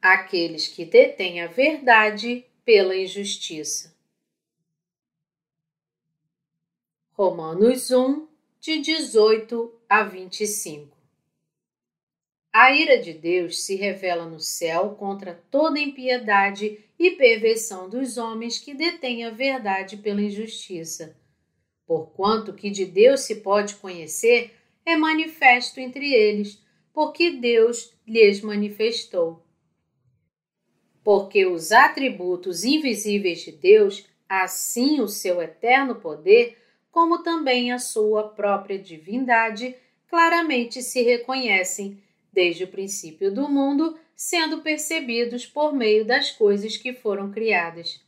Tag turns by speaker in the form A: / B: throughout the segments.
A: aqueles que detêm a verdade pela injustiça. Romanos 1, de 18 a 25 A ira de Deus se revela no céu contra toda impiedade e perversão dos homens que detêm a verdade pela injustiça. Porquanto que de Deus se pode conhecer é manifesto entre eles, porque Deus lhes manifestou porque os atributos invisíveis de Deus, assim o seu eterno poder, como também a sua própria divindade, claramente se reconhecem desde o princípio do mundo, sendo percebidos por meio das coisas que foram criadas.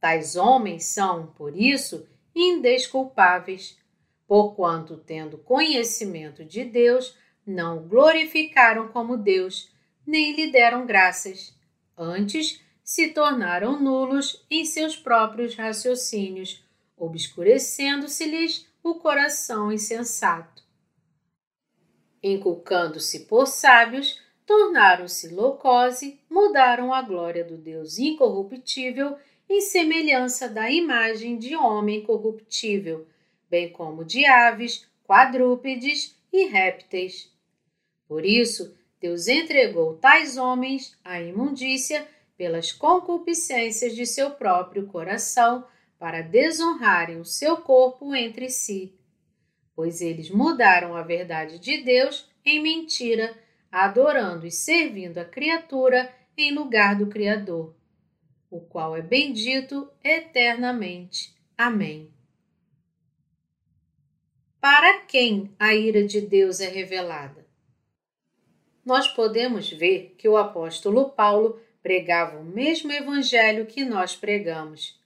A: Tais homens são, por isso, indesculpáveis, porquanto, tendo conhecimento de Deus, não o glorificaram como Deus, nem lhe deram graças Antes, se tornaram nulos em seus próprios raciocínios, obscurecendo-se-lhes o coração insensato. Inculcando-se por sábios, tornaram-se loucose, mudaram a glória do Deus incorruptível em semelhança da imagem de homem corruptível, bem como de aves, quadrúpedes e répteis. Por isso, Deus entregou tais homens à imundícia pelas concupiscências de seu próprio coração, para desonrarem o seu corpo entre si. Pois eles mudaram a verdade de Deus em mentira, adorando e servindo a criatura em lugar do Criador, o qual é bendito eternamente. Amém. Para quem a ira de Deus é revelada? Nós podemos ver que o apóstolo Paulo pregava o mesmo evangelho que nós pregamos.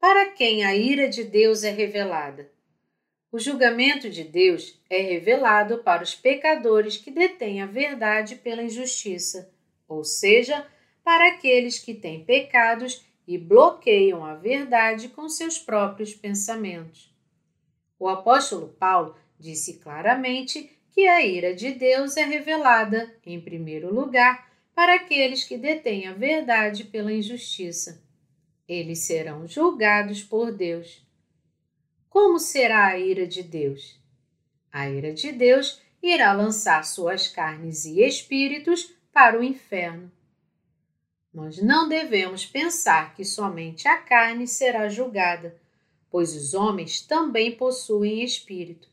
A: Para quem a ira de Deus é revelada? O julgamento de Deus é revelado para os pecadores que detêm a verdade pela injustiça, ou seja, para aqueles que têm pecados e bloqueiam a verdade com seus próprios pensamentos. O apóstolo Paulo disse claramente que a ira de Deus é revelada, em primeiro lugar, para aqueles que detêm a verdade pela injustiça. Eles serão julgados por Deus. Como será a ira de Deus? A ira de Deus irá lançar suas carnes e espíritos para o inferno. Nós não devemos pensar que somente a carne será julgada, pois os homens também possuem espírito.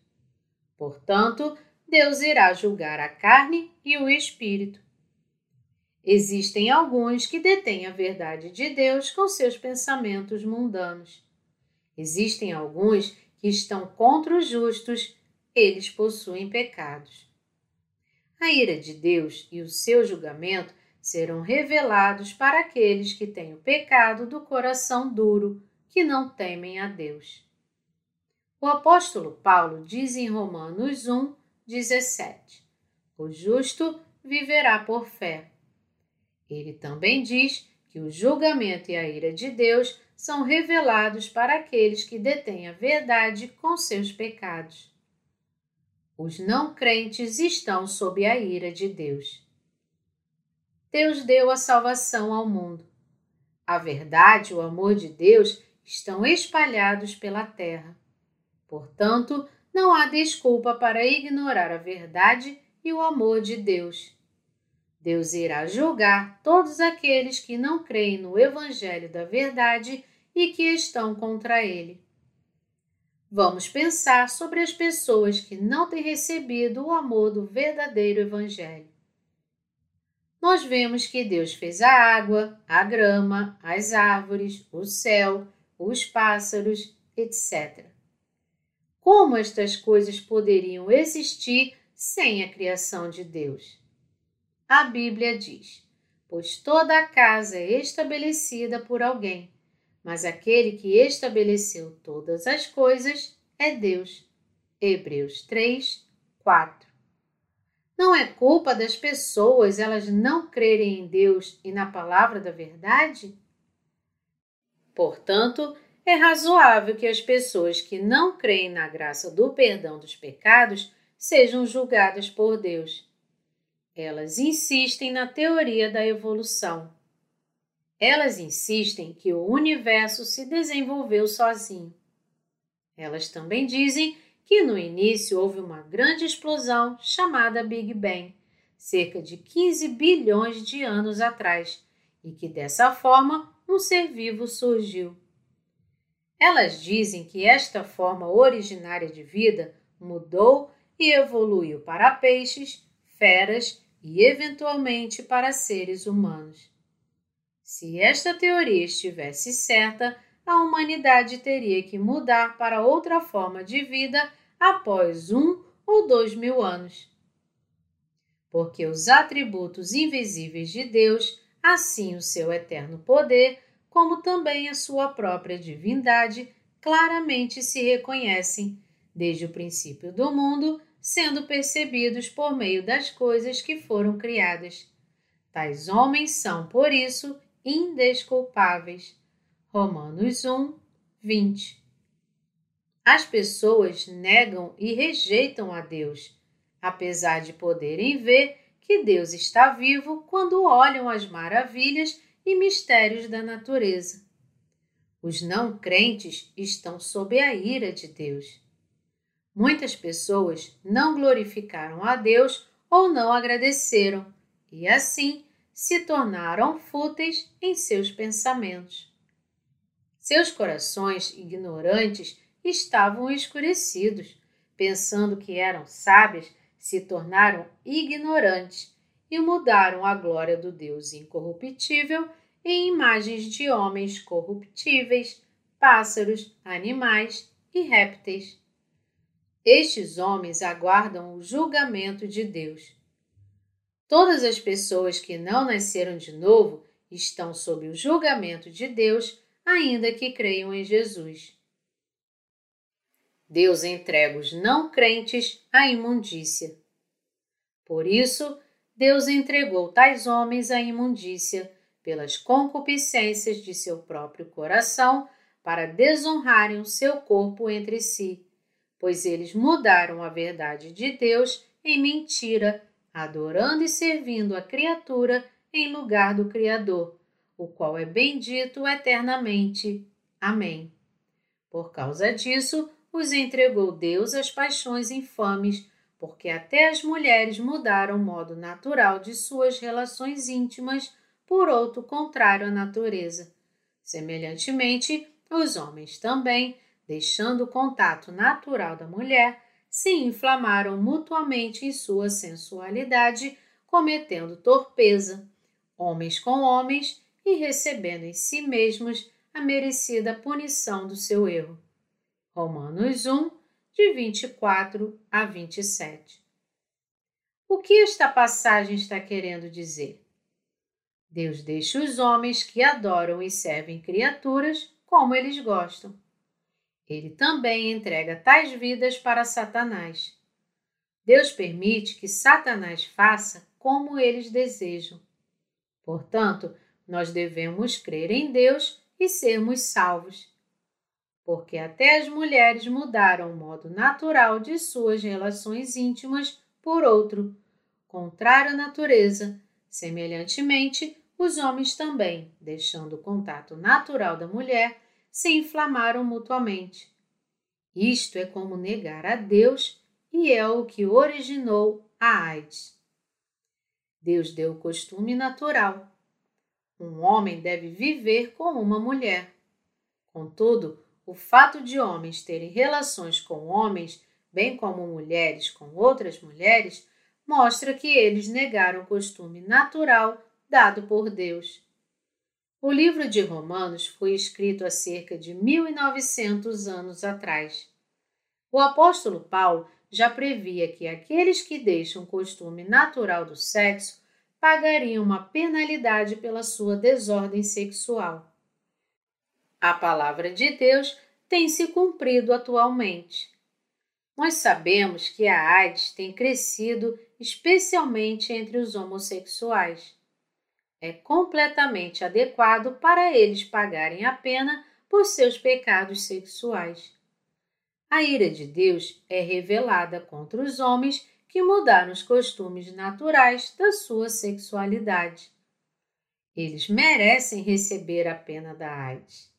A: Portanto, Deus irá julgar a carne e o espírito. Existem alguns que detêm a verdade de Deus com seus pensamentos mundanos. Existem alguns que estão contra os justos, eles possuem pecados. A ira de Deus e o seu julgamento serão revelados para aqueles que têm o pecado do coração duro, que não temem a Deus. O apóstolo Paulo diz em Romanos 1, 17: O justo viverá por fé. Ele também diz que o julgamento e a ira de Deus são revelados para aqueles que detêm a verdade com seus pecados. Os não crentes estão sob a ira de Deus. Deus deu a salvação ao mundo. A verdade e o amor de Deus estão espalhados pela terra. Portanto, não há desculpa para ignorar a verdade e o amor de Deus. Deus irá julgar todos aqueles que não creem no Evangelho da Verdade e que estão contra ele. Vamos pensar sobre as pessoas que não têm recebido o amor do verdadeiro Evangelho. Nós vemos que Deus fez a água, a grama, as árvores, o céu, os pássaros, etc. Como estas coisas poderiam existir sem a criação de Deus? A Bíblia diz: Pois toda a casa é estabelecida por alguém, mas aquele que estabeleceu todas as coisas é Deus. Hebreus 3, 4. Não é culpa das pessoas elas não crerem em Deus e na palavra da verdade? Portanto, é razoável que as pessoas que não creem na graça do perdão dos pecados sejam julgadas por Deus. Elas insistem na teoria da evolução. Elas insistem que o universo se desenvolveu sozinho. Elas também dizem que no início houve uma grande explosão chamada Big Bang, cerca de 15 bilhões de anos atrás, e que dessa forma um ser vivo surgiu. Elas dizem que esta forma originária de vida mudou e evoluiu para peixes, feras e, eventualmente, para seres humanos. Se esta teoria estivesse certa, a humanidade teria que mudar para outra forma de vida após um ou dois mil anos. Porque os atributos invisíveis de Deus, assim o seu eterno poder, como também a sua própria divindade, claramente se reconhecem, desde o princípio do mundo, sendo percebidos por meio das coisas que foram criadas. Tais homens são, por isso, indesculpáveis. Romanos 1, 20. As pessoas negam e rejeitam a Deus, apesar de poderem ver que Deus está vivo quando olham as maravilhas e mistérios da natureza. Os não crentes estão sob a ira de Deus. Muitas pessoas não glorificaram a Deus ou não agradeceram, e assim se tornaram fúteis em seus pensamentos. Seus corações ignorantes estavam escurecidos, pensando que eram sábios, se tornaram ignorantes e mudaram a glória do Deus incorruptível em imagens de homens corruptíveis, pássaros, animais e répteis. Estes homens aguardam o julgamento de Deus. Todas as pessoas que não nasceram de novo estão sob o julgamento de Deus, ainda que creiam em Jesus. Deus entrega os não crentes à imundícia. Por isso, Deus entregou tais homens à imundícia pelas concupiscências de seu próprio coração para desonrarem o seu corpo entre si, pois eles mudaram a verdade de Deus em mentira adorando e servindo a criatura em lugar do Criador, o qual é bendito eternamente. Amém. Por causa disso, os entregou Deus às paixões infames, porque até as mulheres mudaram o modo natural de suas relações íntimas por outro contrário à natureza. Semelhantemente, os homens também, deixando o contato natural da mulher, se inflamaram mutuamente em sua sensualidade, cometendo torpeza, homens com homens, e recebendo em si mesmos a merecida punição do seu erro. Romanos 1, de 24 a 27. O que esta passagem está querendo dizer? Deus deixa os homens que adoram e servem criaturas como eles gostam ele também entrega tais vidas para Satanás. Deus permite que Satanás faça como eles desejam. Portanto, nós devemos crer em Deus e sermos salvos. Porque até as mulheres mudaram o modo natural de suas relações íntimas por outro, contrário à natureza. Semelhantemente, os homens também, deixando o contato natural da mulher, se inflamaram mutuamente. Isto é como negar a Deus e é o que originou a AIDS. Deus deu o costume natural. Um homem deve viver com uma mulher. Contudo, o fato de homens terem relações com homens, bem como mulheres com outras mulheres, mostra que eles negaram o costume natural dado por Deus. O livro de Romanos foi escrito há cerca de 1900 anos atrás. O apóstolo Paulo já previa que aqueles que deixam o costume natural do sexo pagariam uma penalidade pela sua desordem sexual. A palavra de Deus tem se cumprido atualmente. Nós sabemos que a AIDS tem crescido especialmente entre os homossexuais é completamente adequado para eles pagarem a pena por seus pecados sexuais. A ira de Deus é revelada contra os homens que mudaram os costumes naturais da sua sexualidade. Eles merecem receber a pena da AIDS.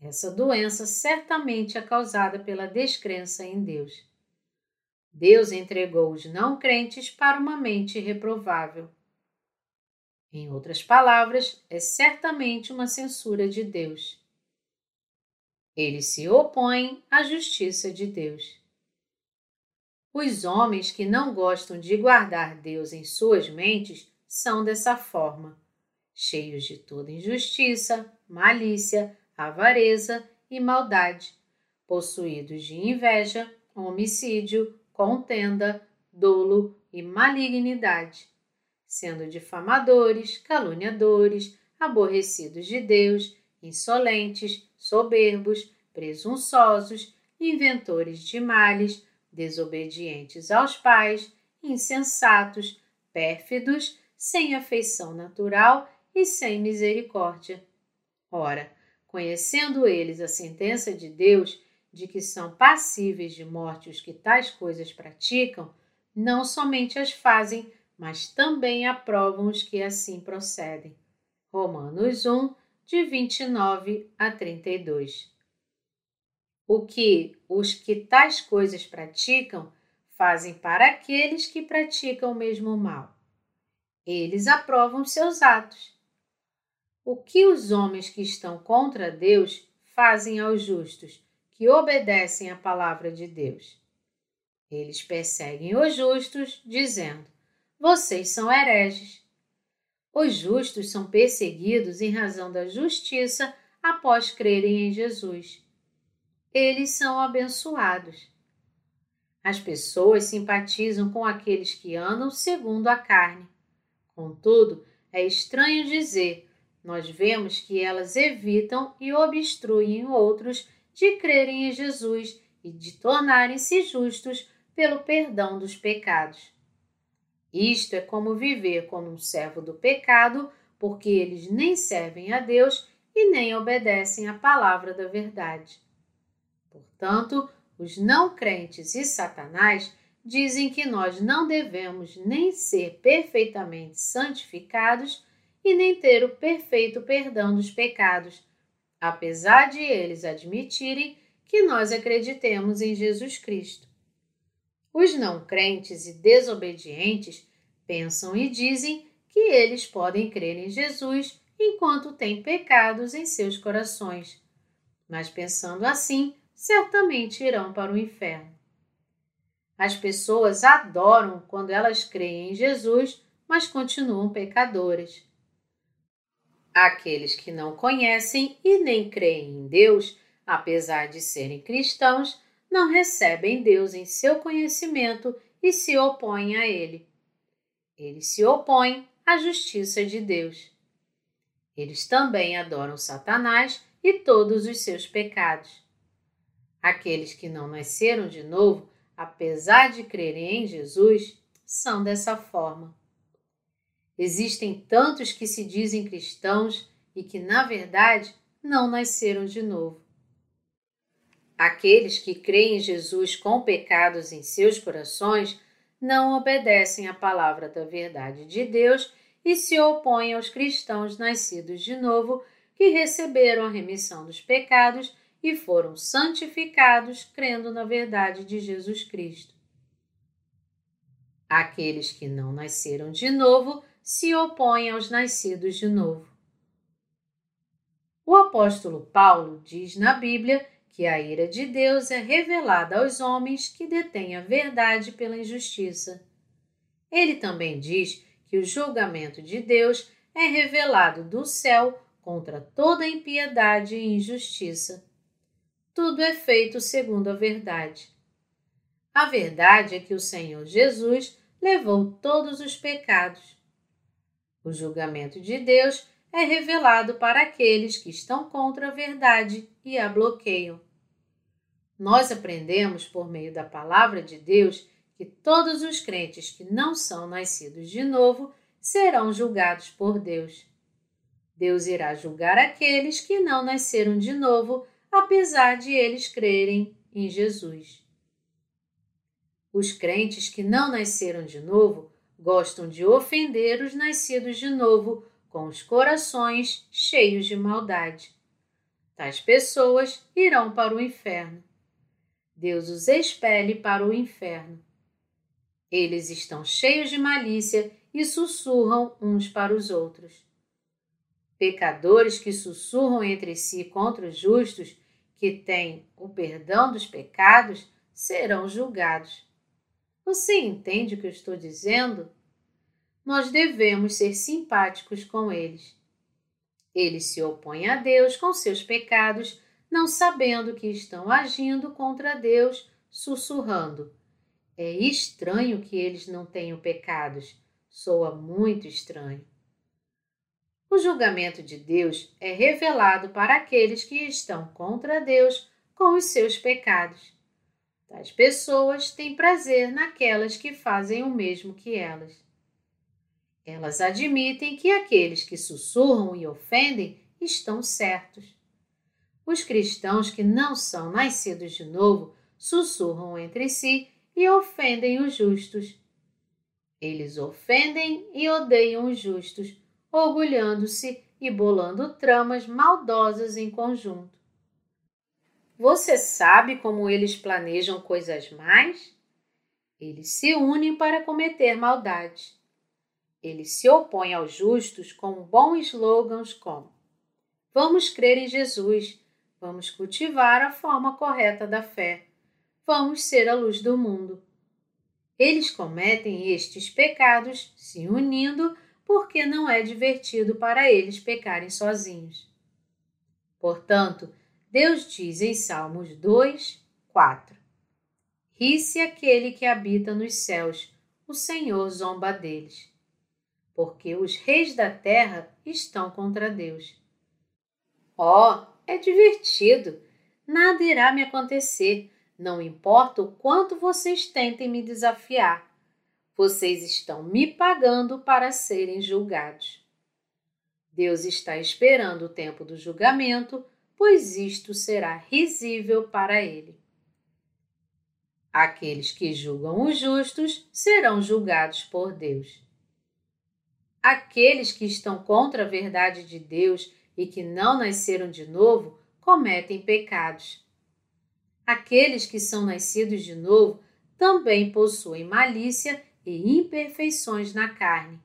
A: Essa doença certamente é causada pela descrença em Deus. Deus entregou os não crentes para uma mente reprovável. Em outras palavras, é certamente uma censura de Deus. Eles se opõem à justiça de Deus. Os homens que não gostam de guardar Deus em suas mentes são dessa forma, cheios de toda injustiça, malícia, avareza e maldade, possuídos de inveja, homicídio, contenda, dolo e malignidade, sendo difamadores, caluniadores, aborrecidos de Deus, insolentes, soberbos, presunçosos, inventores de males, desobedientes aos pais, insensatos, pérfidos, sem afeição natural e sem misericórdia. Ora, conhecendo eles a sentença de Deus, de que são passíveis de morte os que tais coisas praticam, não somente as fazem, mas também aprovam os que assim procedem. Romanos 1, de 29 a 32. O que os que tais coisas praticam fazem para aqueles que praticam o mesmo mal. Eles aprovam seus atos. O que os homens que estão contra Deus fazem aos justos, que obedecem à palavra de Deus. Eles perseguem os justos, dizendo: Vocês são hereges. Os justos são perseguidos em razão da justiça após crerem em Jesus. Eles são abençoados. As pessoas simpatizam com aqueles que andam segundo a carne. Contudo, é estranho dizer, nós vemos que elas evitam e obstruem outros de crerem em Jesus e de tornarem-se justos pelo perdão dos pecados. Isto é como viver como um servo do pecado, porque eles nem servem a Deus e nem obedecem à palavra da verdade. Portanto, os não crentes e Satanás dizem que nós não devemos nem ser perfeitamente santificados e nem ter o perfeito perdão dos pecados, apesar de eles admitirem que nós acreditemos em Jesus Cristo. Os não crentes e desobedientes pensam e dizem que eles podem crer em Jesus enquanto têm pecados em seus corações, mas pensando assim, certamente irão para o inferno. As pessoas adoram quando elas creem em Jesus, mas continuam pecadoras. Aqueles que não conhecem e nem creem em Deus, apesar de serem cristãos, não recebem Deus em seu conhecimento e se opõem a Ele. Eles se opõem à justiça de Deus. Eles também adoram Satanás e todos os seus pecados. Aqueles que não nasceram de novo, apesar de crerem em Jesus, são dessa forma. Existem tantos que se dizem cristãos e que, na verdade, não nasceram de novo. Aqueles que creem em Jesus com pecados em seus corações não obedecem à palavra da verdade de Deus e se opõem aos cristãos nascidos de novo que receberam a remissão dos pecados e foram santificados crendo na verdade de Jesus Cristo. Aqueles que não nasceram de novo se opõe aos nascidos de novo. O apóstolo Paulo diz na Bíblia que a ira de Deus é revelada aos homens que detêm a verdade pela injustiça. Ele também diz que o julgamento de Deus é revelado do céu contra toda impiedade e injustiça. Tudo é feito segundo a verdade. A verdade é que o Senhor Jesus levou todos os pecados o julgamento de Deus é revelado para aqueles que estão contra a verdade e a bloqueiam. Nós aprendemos por meio da palavra de Deus que todos os crentes que não são nascidos de novo serão julgados por Deus. Deus irá julgar aqueles que não nasceram de novo, apesar de eles crerem em Jesus. Os crentes que não nasceram de novo gostam de ofender os nascidos de novo com os corações cheios de maldade. Tais pessoas irão para o inferno. Deus os expele para o inferno. Eles estão cheios de malícia e sussurram uns para os outros. Pecadores que sussurram entre si contra os justos, que têm o perdão dos pecados, serão julgados. Você entende o que eu estou dizendo? Nós devemos ser simpáticos com eles. Eles se opõem a Deus com seus pecados, não sabendo que estão agindo contra Deus, sussurrando. É estranho que eles não tenham pecados. Soa muito estranho. O julgamento de Deus é revelado para aqueles que estão contra Deus com os seus pecados. Tais pessoas têm prazer naquelas que fazem o mesmo que elas. Elas admitem que aqueles que sussurram e ofendem estão certos. Os cristãos que não são nascidos de novo sussurram entre si e ofendem os justos. Eles ofendem e odeiam os justos orgulhando-se e bolando tramas maldosas em conjunto. Você sabe como eles planejam coisas mais? Eles se unem para cometer maldade. Eles se opõem aos justos com bons slogans como: Vamos crer em Jesus, vamos cultivar a forma correta da fé, vamos ser a luz do mundo. Eles cometem estes pecados se unindo porque não é divertido para eles pecarem sozinhos. Portanto, Deus diz em Salmos 2, 4: Ri-se aquele que habita nos céus, o Senhor zomba deles. Porque os reis da terra estão contra Deus. Oh, é divertido! Nada irá me acontecer, não importa o quanto vocês tentem me desafiar. Vocês estão me pagando para serem julgados. Deus está esperando o tempo do julgamento, pois isto será risível para ele. Aqueles que julgam os justos serão julgados por Deus. Aqueles que estão contra a verdade de Deus e que não nasceram de novo cometem pecados. Aqueles que são nascidos de novo também possuem malícia e imperfeições na carne.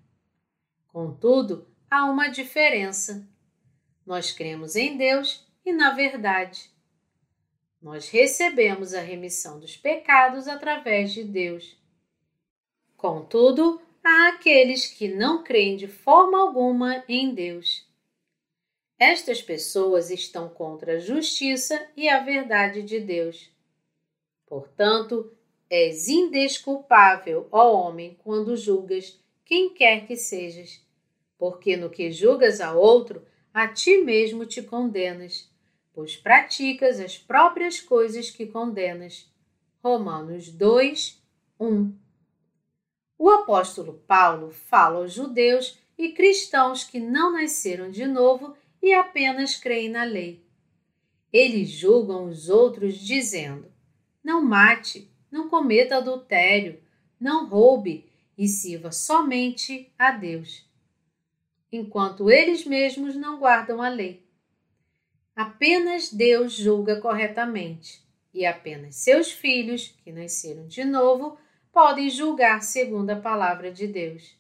A: Contudo, há uma diferença. Nós cremos em Deus e na verdade. Nós recebemos a remissão dos pecados através de Deus. Contudo, há aqueles que não creem de forma alguma em Deus. Estas pessoas estão contra a justiça e a verdade de Deus. Portanto, És indesculpável, ó homem, quando julgas quem quer que sejas, porque no que julgas a outro, a ti mesmo te condenas, pois praticas as próprias coisas que condenas. Romanos 2, 1 O apóstolo Paulo fala aos judeus e cristãos que não nasceram de novo e apenas creem na lei. Eles julgam os outros dizendo: Não mate, não cometa adultério, não roube e sirva somente a Deus, enquanto eles mesmos não guardam a lei. Apenas Deus julga corretamente, e apenas seus filhos, que nasceram de novo, podem julgar segundo a palavra de Deus.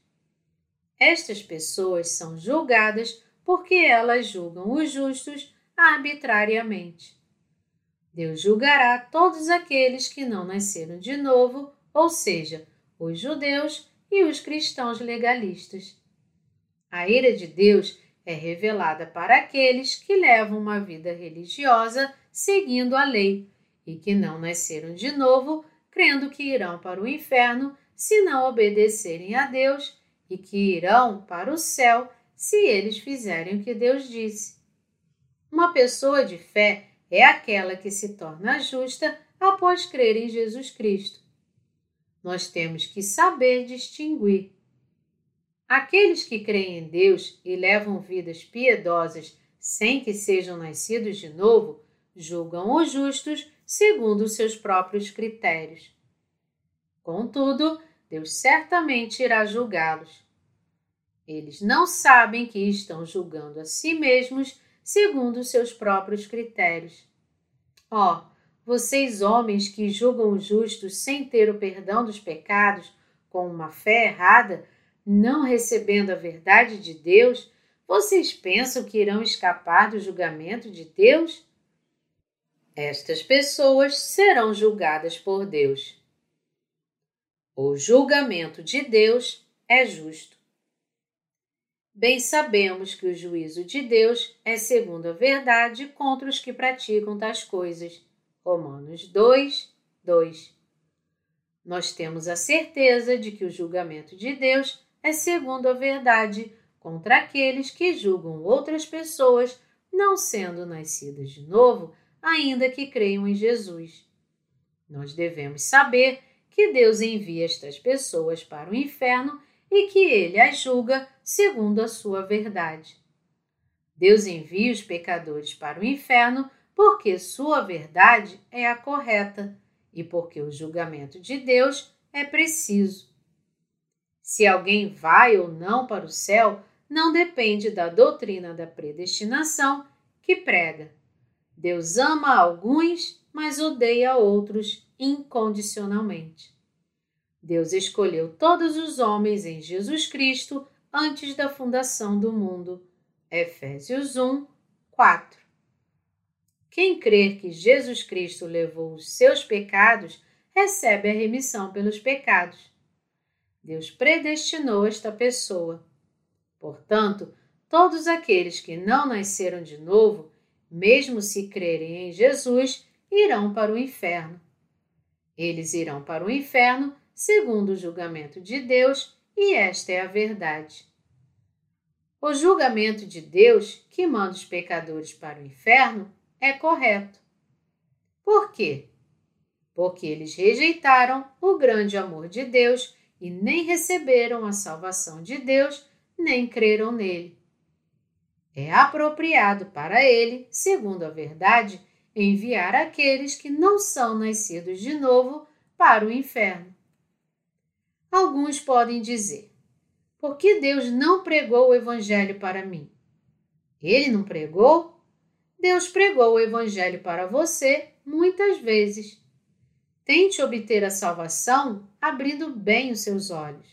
A: Estas pessoas são julgadas porque elas julgam os justos arbitrariamente. Deus julgará todos aqueles que não nasceram de novo, ou seja, os judeus e os cristãos legalistas. A ira de Deus é revelada para aqueles que levam uma vida religiosa seguindo a lei e que não nasceram de novo, crendo que irão para o inferno se não obedecerem a Deus e que irão para o céu se eles fizerem o que Deus disse. Uma pessoa de fé é aquela que se torna justa após crer em Jesus Cristo. Nós temos que saber distinguir. Aqueles que creem em Deus e levam vidas piedosas sem que sejam nascidos de novo, julgam os justos segundo seus próprios critérios. Contudo, Deus certamente irá julgá-los. Eles não sabem que estão julgando a si mesmos segundo seus próprios critérios. Ó, oh, vocês homens que julgam os justos sem ter o perdão dos pecados, com uma fé errada, não recebendo a verdade de Deus, vocês pensam que irão escapar do julgamento de Deus? Estas pessoas serão julgadas por Deus. O julgamento de Deus é justo. Bem sabemos que o juízo de Deus é segundo a verdade contra os que praticam tais coisas. Romanos 2, 2. Nós temos a certeza de que o julgamento de Deus é segundo a verdade contra aqueles que julgam outras pessoas não sendo nascidas de novo, ainda que creiam em Jesus. Nós devemos saber que Deus envia estas pessoas para o inferno e que ele as julga segundo a sua verdade. Deus envia os pecadores para o inferno porque sua verdade é a correta e porque o julgamento de Deus é preciso. Se alguém vai ou não para o céu não depende da doutrina da predestinação que prega. Deus ama alguns, mas odeia outros incondicionalmente. Deus escolheu todos os homens em Jesus Cristo antes da fundação do mundo. Efésios 1, 4. Quem crer que Jesus Cristo levou os seus pecados, recebe a remissão pelos pecados. Deus predestinou esta pessoa. Portanto, todos aqueles que não nasceram de novo, mesmo se crerem em Jesus, irão para o inferno. Eles irão para o inferno segundo o julgamento de Deus, e esta é a verdade. O julgamento de Deus, que manda os pecadores para o inferno, é correto. Por quê? Porque eles rejeitaram o grande amor de Deus e nem receberam a salvação de Deus, nem creram nele. É apropriado para ele, segundo a verdade, enviar aqueles que não são nascidos de novo para o inferno. Alguns podem dizer: por que Deus não pregou o Evangelho para mim? Ele não pregou? Deus pregou o Evangelho para você muitas vezes. Tente obter a salvação abrindo bem os seus olhos.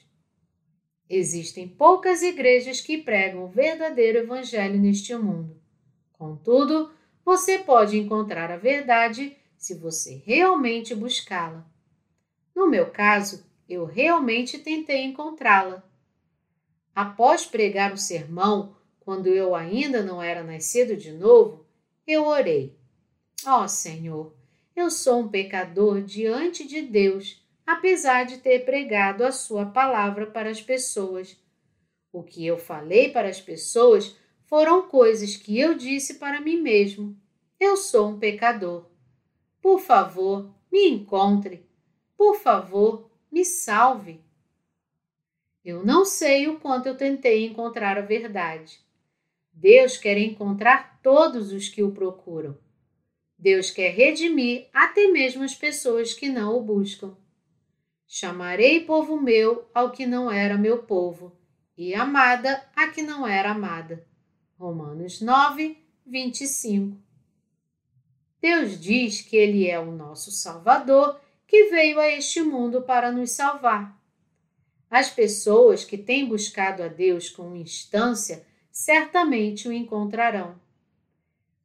A: Existem poucas igrejas que pregam o verdadeiro Evangelho neste mundo. Contudo, você pode encontrar a verdade se você realmente buscá-la. No meu caso, eu realmente tentei encontrá-la. Após pregar o sermão, quando eu ainda não era nascido de novo, eu orei. Ó oh, Senhor, eu sou um pecador diante de Deus, apesar de ter pregado a Sua palavra para as pessoas. O que eu falei para as pessoas foram coisas que eu disse para mim mesmo. Eu sou um pecador. Por favor, me encontre. Por favor, me salve. Eu não sei o quanto eu tentei encontrar a verdade. Deus quer encontrar todos os que o procuram. Deus quer redimir até mesmo as pessoas que não o buscam. Chamarei povo meu ao que não era meu povo, e amada a que não era amada. Romanos 9, 25. Deus diz que Ele é o nosso Salvador que veio a este mundo para nos salvar. As pessoas que têm buscado a Deus com instância certamente o encontrarão.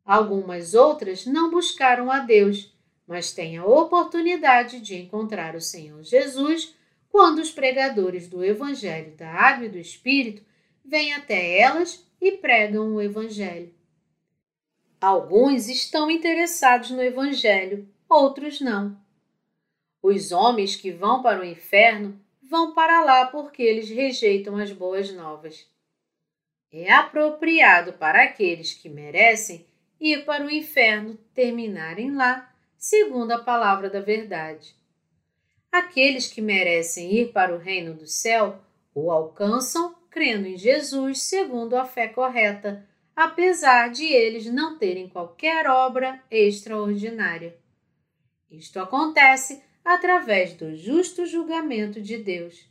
A: Algumas outras não buscaram a Deus, mas têm a oportunidade de encontrar o Senhor Jesus quando os pregadores do Evangelho da Água e do Espírito vêm até elas e pregam o Evangelho. Alguns estão interessados no Evangelho, outros não. Os homens que vão para o inferno vão para lá porque eles rejeitam as boas novas. É apropriado para aqueles que merecem ir para o inferno terminarem lá, segundo a palavra da verdade. Aqueles que merecem ir para o reino do céu o alcançam crendo em Jesus segundo a fé correta, apesar de eles não terem qualquer obra extraordinária. Isto acontece através do justo julgamento de Deus.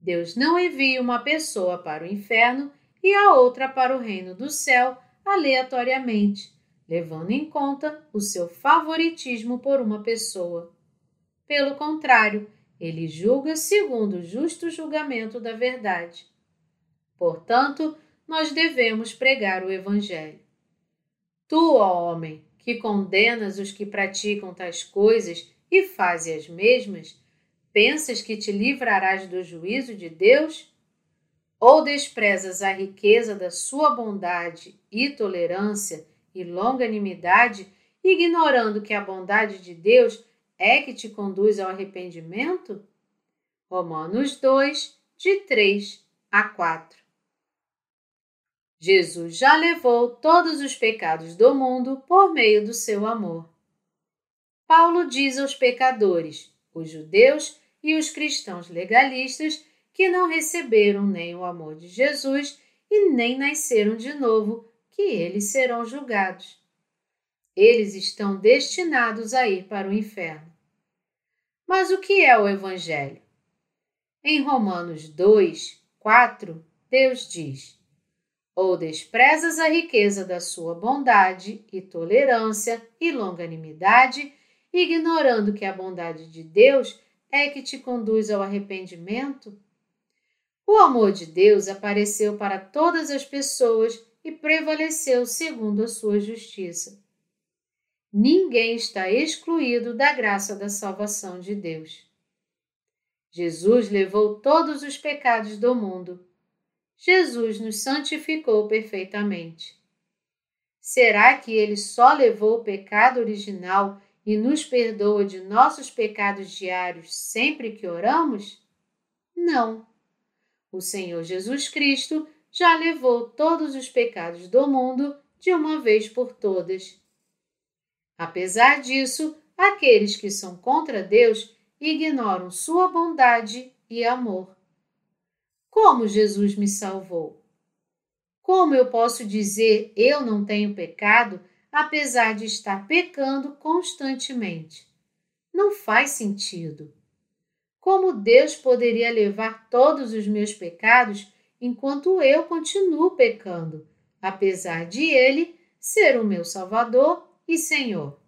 A: Deus não envia uma pessoa para o inferno e a outra para o reino do céu aleatoriamente, levando em conta o seu favoritismo por uma pessoa. Pelo contrário, ele julga segundo o justo julgamento da verdade. Portanto, nós devemos pregar o Evangelho. Tu, ó homem, que condenas os que praticam tais coisas e fazes as mesmas, pensas que te livrarás do juízo de Deus? Ou desprezas a riqueza da sua bondade e tolerância e longanimidade, ignorando que a bondade de Deus é que te conduz ao arrependimento? Romanos 2, de 3 a 4. Jesus já levou todos os pecados do mundo por meio do seu amor. Paulo diz aos pecadores, os judeus e os cristãos legalistas, que não receberam nem o amor de Jesus e nem nasceram de novo, que eles serão julgados. Eles estão destinados a ir para o inferno. Mas o que é o Evangelho? Em Romanos 2, 4, Deus diz: ou desprezas a riqueza da sua bondade e tolerância e longanimidade, ignorando que a bondade de Deus é que te conduz ao arrependimento? O amor de Deus apareceu para todas as pessoas e prevaleceu segundo a sua justiça. Ninguém está excluído da graça da salvação de Deus. Jesus levou todos os pecados do mundo Jesus nos santificou perfeitamente. Será que ele só levou o pecado original e nos perdoa de nossos pecados diários sempre que oramos? Não. O Senhor Jesus Cristo já levou todos os pecados do mundo de uma vez por todas. Apesar disso, aqueles que são contra Deus ignoram sua bondade e amor. Como Jesus me salvou? Como eu posso dizer eu não tenho pecado apesar de estar pecando constantemente? Não faz sentido. Como Deus poderia levar todos os meus pecados enquanto eu continuo pecando, apesar de Ele ser o meu Salvador e Senhor?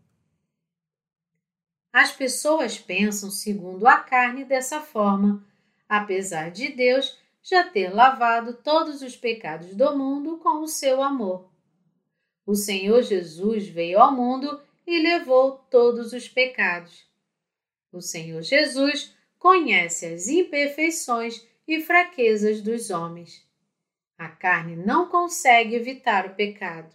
A: As pessoas pensam segundo a carne dessa forma, apesar de Deus já ter lavado todos os pecados do mundo com o seu amor. O Senhor Jesus veio ao mundo e levou todos os pecados. O Senhor Jesus conhece as imperfeições e fraquezas dos homens. A carne não consegue evitar o pecado.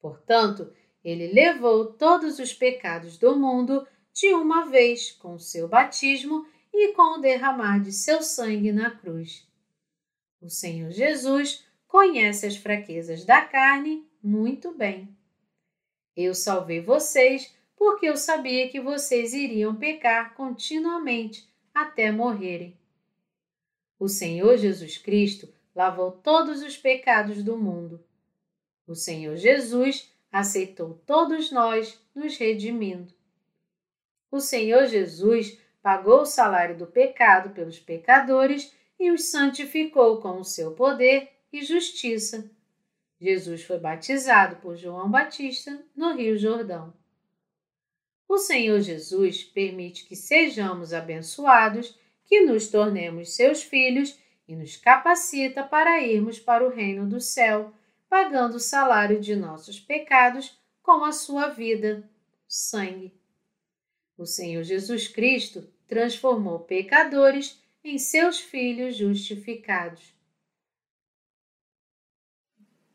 A: Portanto, ele levou todos os pecados do mundo de uma vez com seu batismo e com o derramar de seu sangue na cruz. O Senhor Jesus conhece as fraquezas da carne muito bem. Eu salvei vocês porque eu sabia que vocês iriam pecar continuamente até morrerem. O Senhor Jesus Cristo lavou todos os pecados do mundo. O Senhor Jesus aceitou todos nós, nos redimindo. O Senhor Jesus pagou o salário do pecado pelos pecadores e os santificou com o seu poder e justiça. Jesus foi batizado por João Batista no Rio Jordão. O Senhor Jesus permite que sejamos abençoados, que nos tornemos seus filhos e nos capacita para irmos para o reino do céu, pagando o salário de nossos pecados com a sua vida, sangue. O Senhor Jesus Cristo transformou pecadores em seus filhos justificados.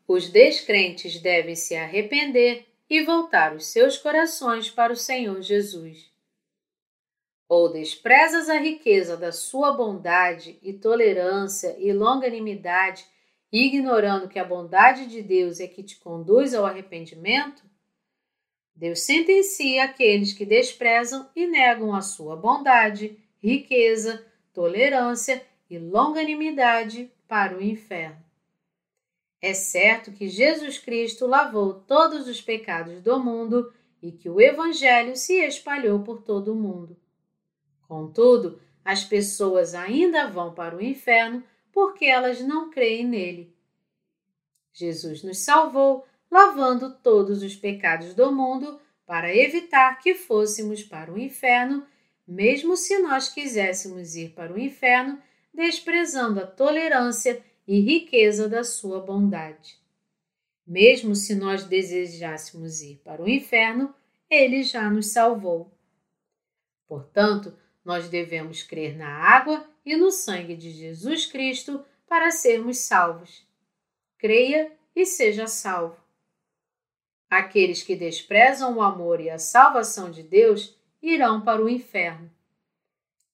A: Os descrentes devem se arrepender e voltar os seus corações para o Senhor Jesus. Ou desprezas a riqueza da sua bondade e tolerância e longanimidade, ignorando que a bondade de Deus é que te conduz ao arrependimento? Deus sentencia aqueles que desprezam e negam a sua bondade, riqueza, tolerância e longanimidade para o inferno. É certo que Jesus Cristo lavou todos os pecados do mundo e que o Evangelho se espalhou por todo o mundo. Contudo, as pessoas ainda vão para o inferno porque elas não creem nele. Jesus nos salvou, lavando todos os pecados do mundo para evitar que fôssemos para o inferno, mesmo se nós quiséssemos ir para o inferno, desprezando a tolerância e riqueza da sua bondade. Mesmo se nós desejássemos ir para o inferno, ele já nos salvou. Portanto, nós devemos crer na água e no sangue de Jesus Cristo para sermos salvos. Creia e seja salvo. Aqueles que desprezam o amor e a salvação de Deus irão para o inferno.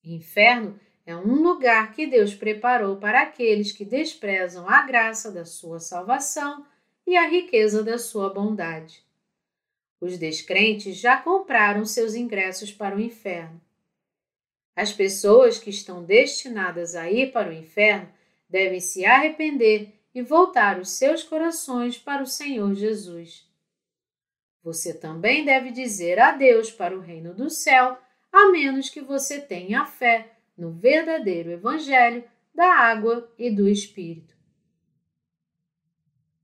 A: Inferno é um lugar que Deus preparou para aqueles que desprezam a graça da sua salvação e a riqueza da sua bondade. Os descrentes já compraram seus ingressos para o inferno. As pessoas que estão destinadas a ir para o inferno devem se arrepender e voltar os seus corações para o Senhor Jesus. Você também deve dizer adeus para o reino do céu, a menos que você tenha fé no verdadeiro Evangelho da água e do Espírito.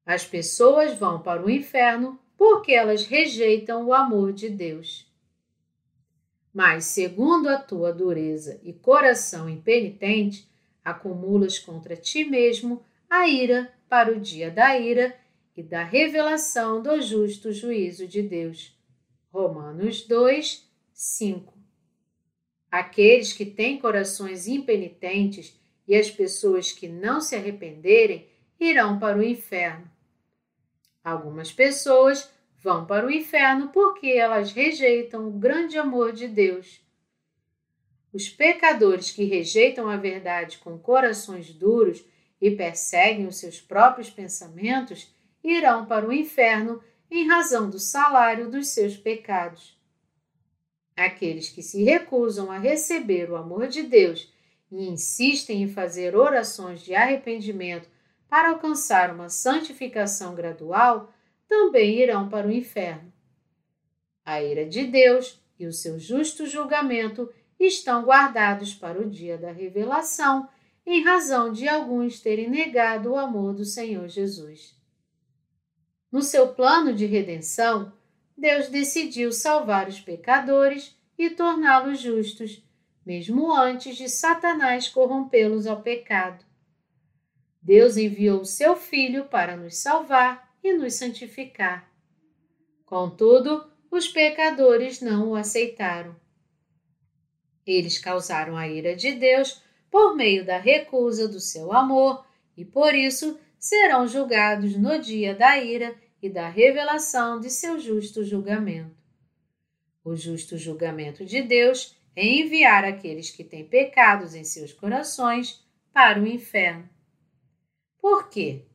A: As pessoas vão para o inferno porque elas rejeitam o amor de Deus. Mas, segundo a tua dureza e coração impenitente, acumulas contra ti mesmo a ira para o dia da ira e da revelação do justo juízo de Deus. Romanos 2, 5. Aqueles que têm corações impenitentes e as pessoas que não se arrependerem irão para o inferno. Algumas pessoas vão para o inferno porque elas rejeitam o grande amor de Deus. Os pecadores que rejeitam a verdade com corações duros e perseguem os seus próprios pensamentos irão para o inferno em razão do salário dos seus pecados. Aqueles que se recusam a receber o amor de Deus e insistem em fazer orações de arrependimento para alcançar uma santificação gradual também irão para o inferno. A ira de Deus e o seu justo julgamento estão guardados para o dia da revelação, em razão de alguns terem negado o amor do Senhor Jesus. No seu plano de redenção, Deus decidiu salvar os pecadores e torná-los justos, mesmo antes de Satanás corrompê-los ao pecado. Deus enviou o seu Filho para nos salvar e nos santificar. Contudo, os pecadores não o aceitaram. Eles causaram a ira de Deus por meio da recusa do seu amor e por isso serão julgados no dia da ira e da revelação de seu justo julgamento. O justo julgamento de Deus é enviar aqueles que têm pecados em seus corações para o inferno. Por quê?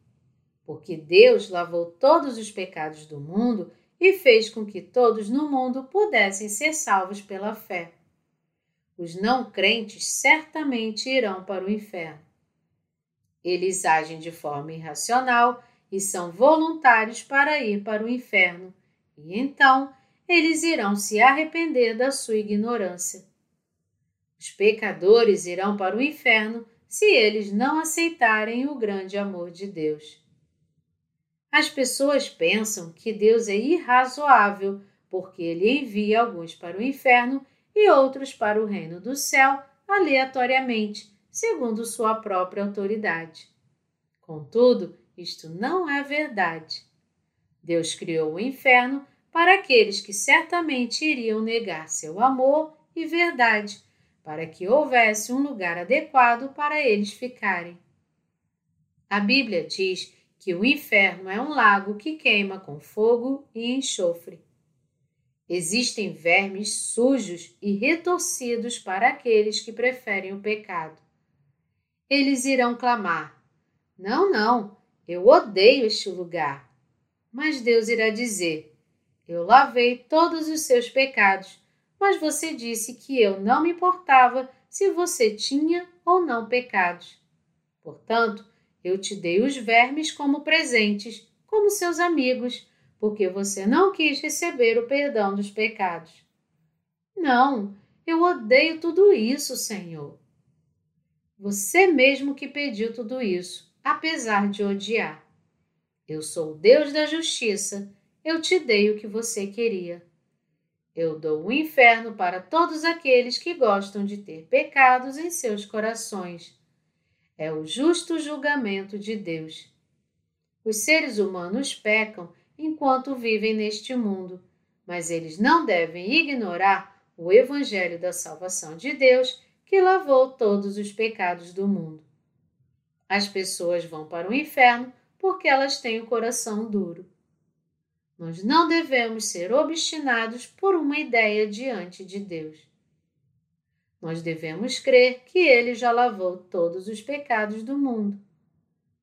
A: porque Deus lavou todos os pecados do mundo e fez com que todos no mundo pudessem ser salvos pela fé. Os não crentes certamente irão para o inferno. Eles agem de forma irracional e são voluntários para ir para o inferno, e então eles irão se arrepender da sua ignorância. Os pecadores irão para o inferno se eles não aceitarem o grande amor de Deus. As pessoas pensam que Deus é irrazoável porque ele envia alguns para o inferno e outros para o reino do céu aleatoriamente, segundo sua própria autoridade. Contudo, isto não é verdade. Deus criou o inferno para aqueles que certamente iriam negar seu amor e verdade, para que houvesse um lugar adequado para eles ficarem. A Bíblia diz que o inferno é um lago que queima com fogo e enxofre. Existem vermes sujos e retorcidos para aqueles que preferem o pecado. Eles irão clamar: Não, não, eu odeio este lugar. Mas Deus irá dizer: Eu lavei todos os seus pecados, mas você disse que eu não me importava se você tinha ou não pecados. Portanto, eu te dei os vermes como presentes, como seus amigos, porque você não quis receber o perdão dos pecados. Não, eu odeio tudo isso, Senhor. Você mesmo que pediu tudo isso, apesar de odiar. Eu sou o Deus da justiça, eu te dei o que você queria. Eu dou o inferno para todos aqueles que gostam de ter pecados em seus corações. É o justo julgamento de Deus. Os seres humanos pecam enquanto vivem neste mundo, mas eles não devem ignorar o Evangelho da salvação de Deus que lavou todos os pecados do mundo. As pessoas vão para o inferno porque elas têm o coração duro. Nós não devemos ser obstinados por uma ideia diante de Deus. Nós devemos crer que Ele já lavou todos os pecados do mundo.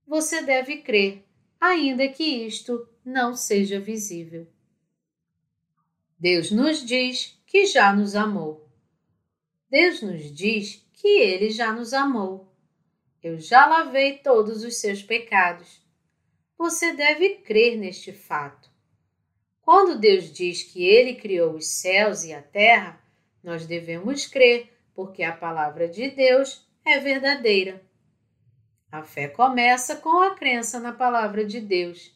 A: Você deve crer, ainda que isto não seja visível. Deus nos diz que já nos amou. Deus nos diz que Ele já nos amou. Eu já lavei todos os seus pecados. Você deve crer neste fato. Quando Deus diz que Ele criou os céus e a terra, nós devemos crer, porque a palavra de Deus é verdadeira. A fé começa com a crença na palavra de Deus.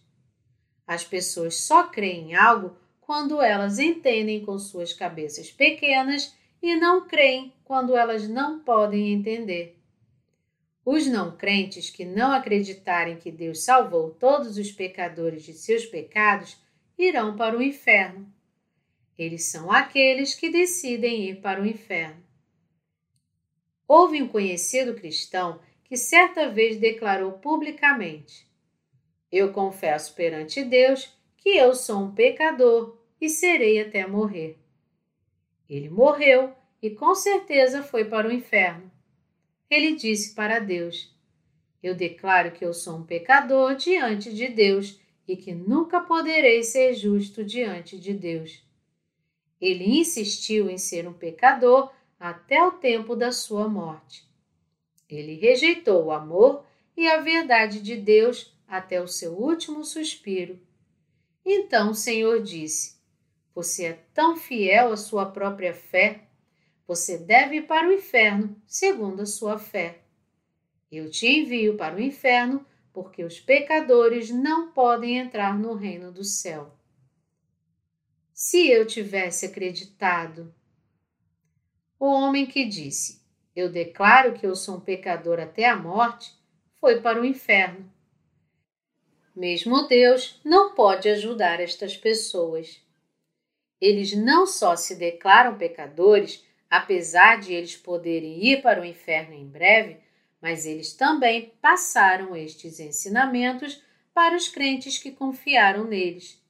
A: As pessoas só creem em algo quando elas entendem com suas cabeças pequenas e não creem quando elas não podem entender. Os não crentes que não acreditarem que Deus salvou todos os pecadores de seus pecados irão para o inferno. Eles são aqueles que decidem ir para o inferno. Houve um conhecido cristão que certa vez declarou publicamente: Eu confesso perante Deus que eu sou um pecador e serei até morrer. Ele morreu e com certeza foi para o inferno. Ele disse para Deus: Eu declaro que eu sou um pecador diante de Deus e que nunca poderei ser justo diante de Deus. Ele insistiu em ser um pecador até o tempo da sua morte. Ele rejeitou o amor e a verdade de Deus até o seu último suspiro. Então o Senhor disse: Você é tão fiel à sua própria fé, você deve ir para o inferno segundo a sua fé. Eu te envio para o inferno porque os pecadores não podem entrar no reino do céu. Se eu tivesse acreditado. O homem que disse: Eu declaro que eu sou um pecador até a morte, foi para o inferno. Mesmo Deus não pode ajudar estas pessoas. Eles não só se declaram pecadores, apesar de eles poderem ir para o inferno em breve, mas eles também passaram estes ensinamentos para os crentes que confiaram neles.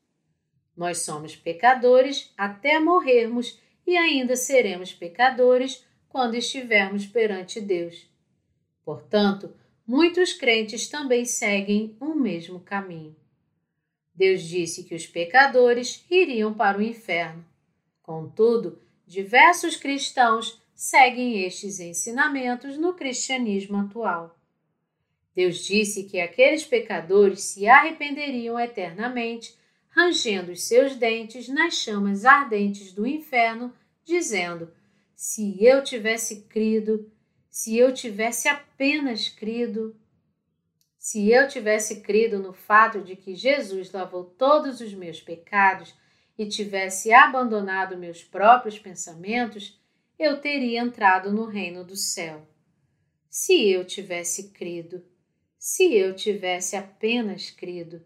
A: Nós somos pecadores até morrermos e ainda seremos pecadores quando estivermos perante Deus. Portanto, muitos crentes também seguem o um mesmo caminho. Deus disse que os pecadores iriam para o inferno. Contudo, diversos cristãos seguem estes ensinamentos no cristianismo atual. Deus disse que aqueles pecadores se arrependeriam eternamente, rangendo os seus dentes nas chamas ardentes do inferno, dizendo: Se eu tivesse crido, se eu tivesse apenas crido. Se eu tivesse crido no fato de que Jesus lavou todos os meus pecados e tivesse abandonado meus próprios pensamentos, eu teria entrado no reino do céu. Se eu tivesse crido, se eu tivesse apenas crido.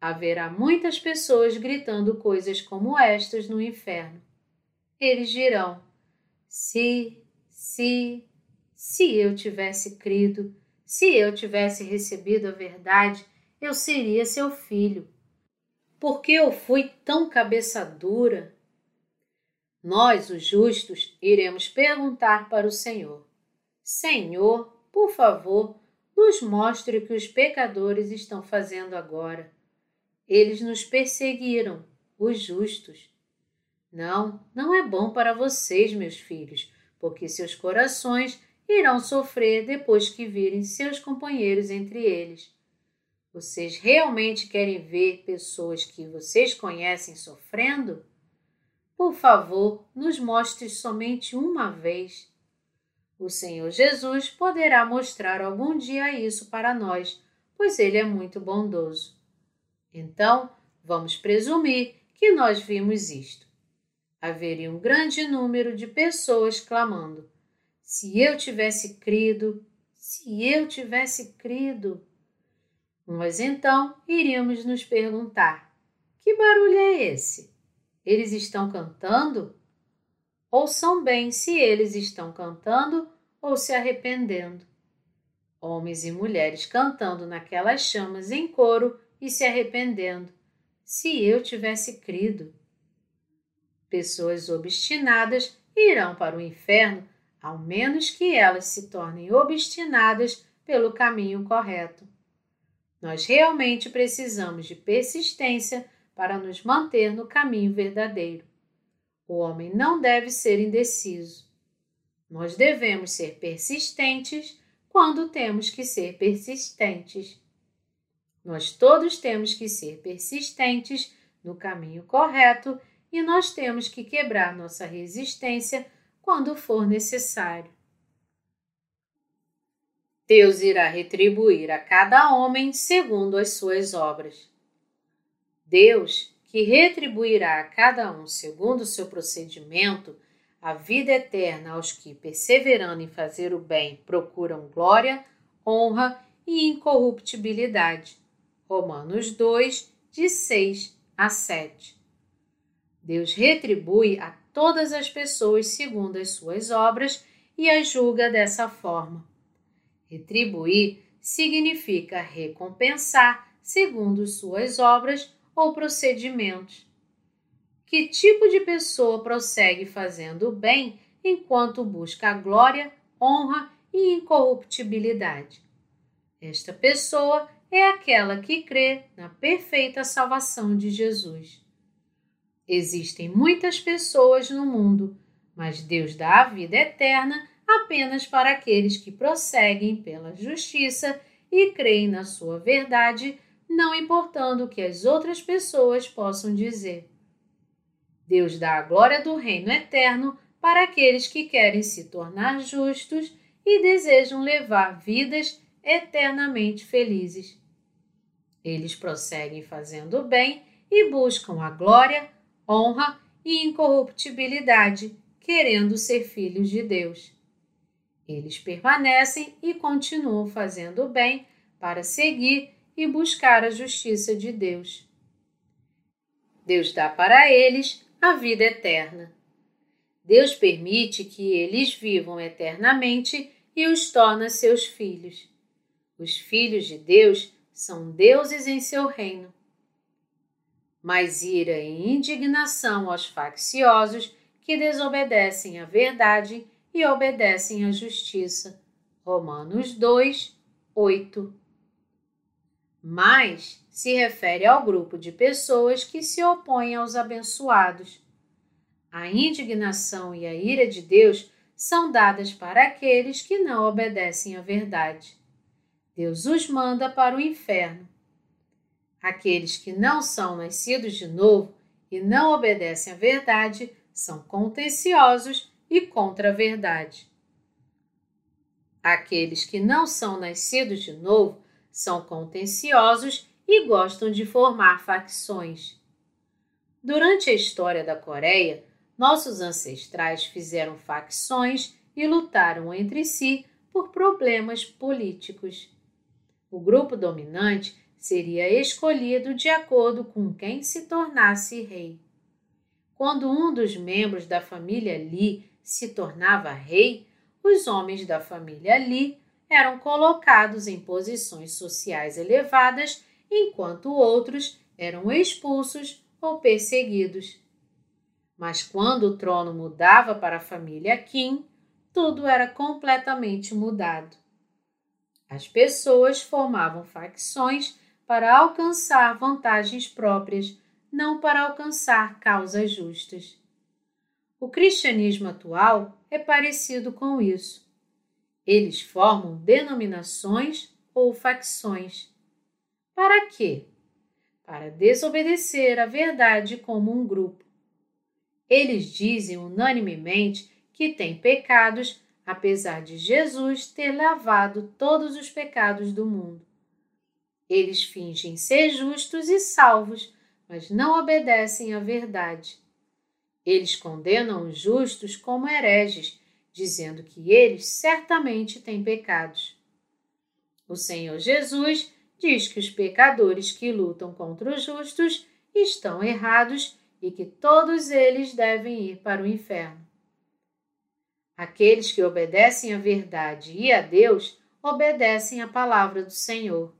A: Haverá muitas pessoas gritando coisas como estas no inferno. Eles dirão: se, se, se eu tivesse crido, se eu tivesse recebido a verdade, eu seria seu filho. Por que eu fui tão cabeça dura? Nós, os justos, iremos perguntar para o Senhor: Senhor, por favor, nos mostre o que os pecadores estão fazendo agora. Eles nos perseguiram, os justos. Não, não é bom para vocês, meus filhos, porque seus corações irão sofrer depois que virem seus companheiros entre eles. Vocês realmente querem ver pessoas que vocês conhecem sofrendo? Por favor, nos mostre somente uma vez. O Senhor Jesus poderá mostrar algum dia isso para nós, pois Ele é muito bondoso. Então, vamos presumir que nós vimos isto. Haveria um grande número de pessoas clamando: Se eu tivesse crido, se eu tivesse crido. Nós então iríamos nos perguntar: que barulho é esse? Eles estão cantando? Ouçam bem se eles estão cantando ou se arrependendo. Homens e mulheres cantando naquelas chamas em coro e se arrependendo. Se eu tivesse crido. Pessoas obstinadas irão para o inferno, ao menos que elas se tornem obstinadas pelo caminho correto. Nós realmente precisamos de persistência para nos manter no caminho verdadeiro. O homem não deve ser indeciso. Nós devemos ser persistentes quando temos que ser persistentes. Nós todos temos que ser persistentes no caminho correto e nós temos que quebrar nossa resistência quando for necessário. Deus irá retribuir a cada homem segundo as suas obras. Deus, que retribuirá a cada um segundo o seu procedimento, a vida eterna aos que, perseverando em fazer o bem, procuram glória, honra e incorruptibilidade. Romanos 2, de 6 a 7. Deus retribui a todas as pessoas segundo as suas obras e as julga dessa forma. Retribuir significa recompensar segundo suas obras ou procedimentos. Que tipo de pessoa prossegue fazendo o bem enquanto busca glória, honra e incorruptibilidade? Esta pessoa é aquela que crê na perfeita salvação de Jesus. Existem muitas pessoas no mundo, mas Deus dá a vida eterna apenas para aqueles que prosseguem pela justiça e creem na sua verdade não importando o que as outras pessoas possam dizer. Deus dá a glória do reino eterno para aqueles que querem se tornar justos e desejam levar vidas eternamente felizes. Eles prosseguem fazendo o bem e buscam a glória, honra e incorruptibilidade, querendo ser filhos de Deus. Eles permanecem e continuam fazendo o bem para seguir e buscar a justiça de Deus. Deus dá para eles a vida eterna. Deus permite que eles vivam eternamente e os torna seus filhos. Os filhos de Deus são deuses em seu reino. Mas ira e indignação aos facciosos que desobedecem à verdade e obedecem à justiça. Romanos 2, 8 mas se refere ao grupo de pessoas que se opõem aos abençoados. A indignação e a ira de Deus são dadas para aqueles que não obedecem à verdade. Deus os manda para o inferno. Aqueles que não são nascidos de novo e não obedecem à verdade são contenciosos e contra a verdade. Aqueles que não são nascidos de novo são contenciosos e gostam de formar facções. Durante a história da Coreia, nossos ancestrais fizeram facções e lutaram entre si por problemas políticos. O grupo dominante seria escolhido de acordo com quem se tornasse rei. Quando um dos membros da família Li se tornava rei, os homens da família Li eram colocados em posições sociais elevadas, enquanto outros eram expulsos ou perseguidos. Mas quando o trono mudava para a família Kim, tudo era completamente mudado. As pessoas formavam facções para alcançar vantagens próprias, não para alcançar causas justas. O cristianismo atual é parecido com isso. Eles formam denominações ou facções. Para quê? Para desobedecer a verdade como um grupo. Eles dizem unanimemente que têm pecados, apesar de Jesus ter lavado todos os pecados do mundo. Eles fingem ser justos e salvos, mas não obedecem à verdade. Eles condenam os justos como hereges, dizendo que eles certamente têm pecados. O Senhor Jesus diz que os pecadores que lutam contra os justos estão errados e que todos eles devem ir para o inferno. Aqueles que obedecem à verdade e a Deus obedecem à palavra do Senhor.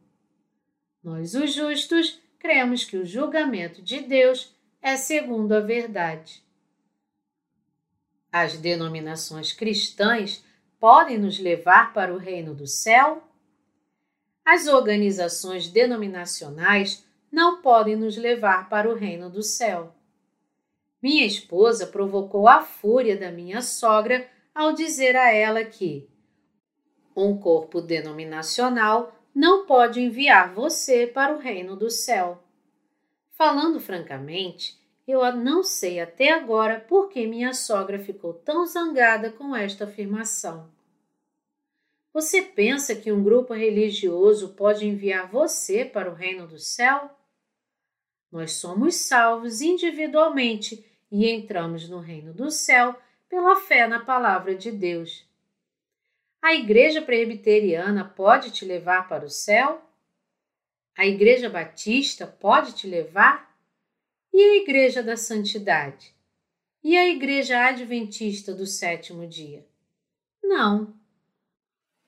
A: Nós, os justos, cremos que o julgamento de Deus é segundo a verdade. As denominações cristãs podem nos levar para o reino do céu? As organizações denominacionais não podem nos levar para o reino do céu. Minha esposa provocou a fúria da minha sogra ao dizer a ela que um corpo denominacional não pode enviar você para o reino do céu. Falando francamente, eu não sei até agora por que minha sogra ficou tão zangada com esta afirmação. Você pensa que um grupo religioso pode enviar você para o reino do céu? Nós somos salvos individualmente e entramos no reino do céu pela fé na palavra de Deus. A Igreja Presbiteriana pode te levar para o céu? A Igreja Batista pode te levar? E a Igreja da Santidade? E a Igreja Adventista do sétimo dia? Não.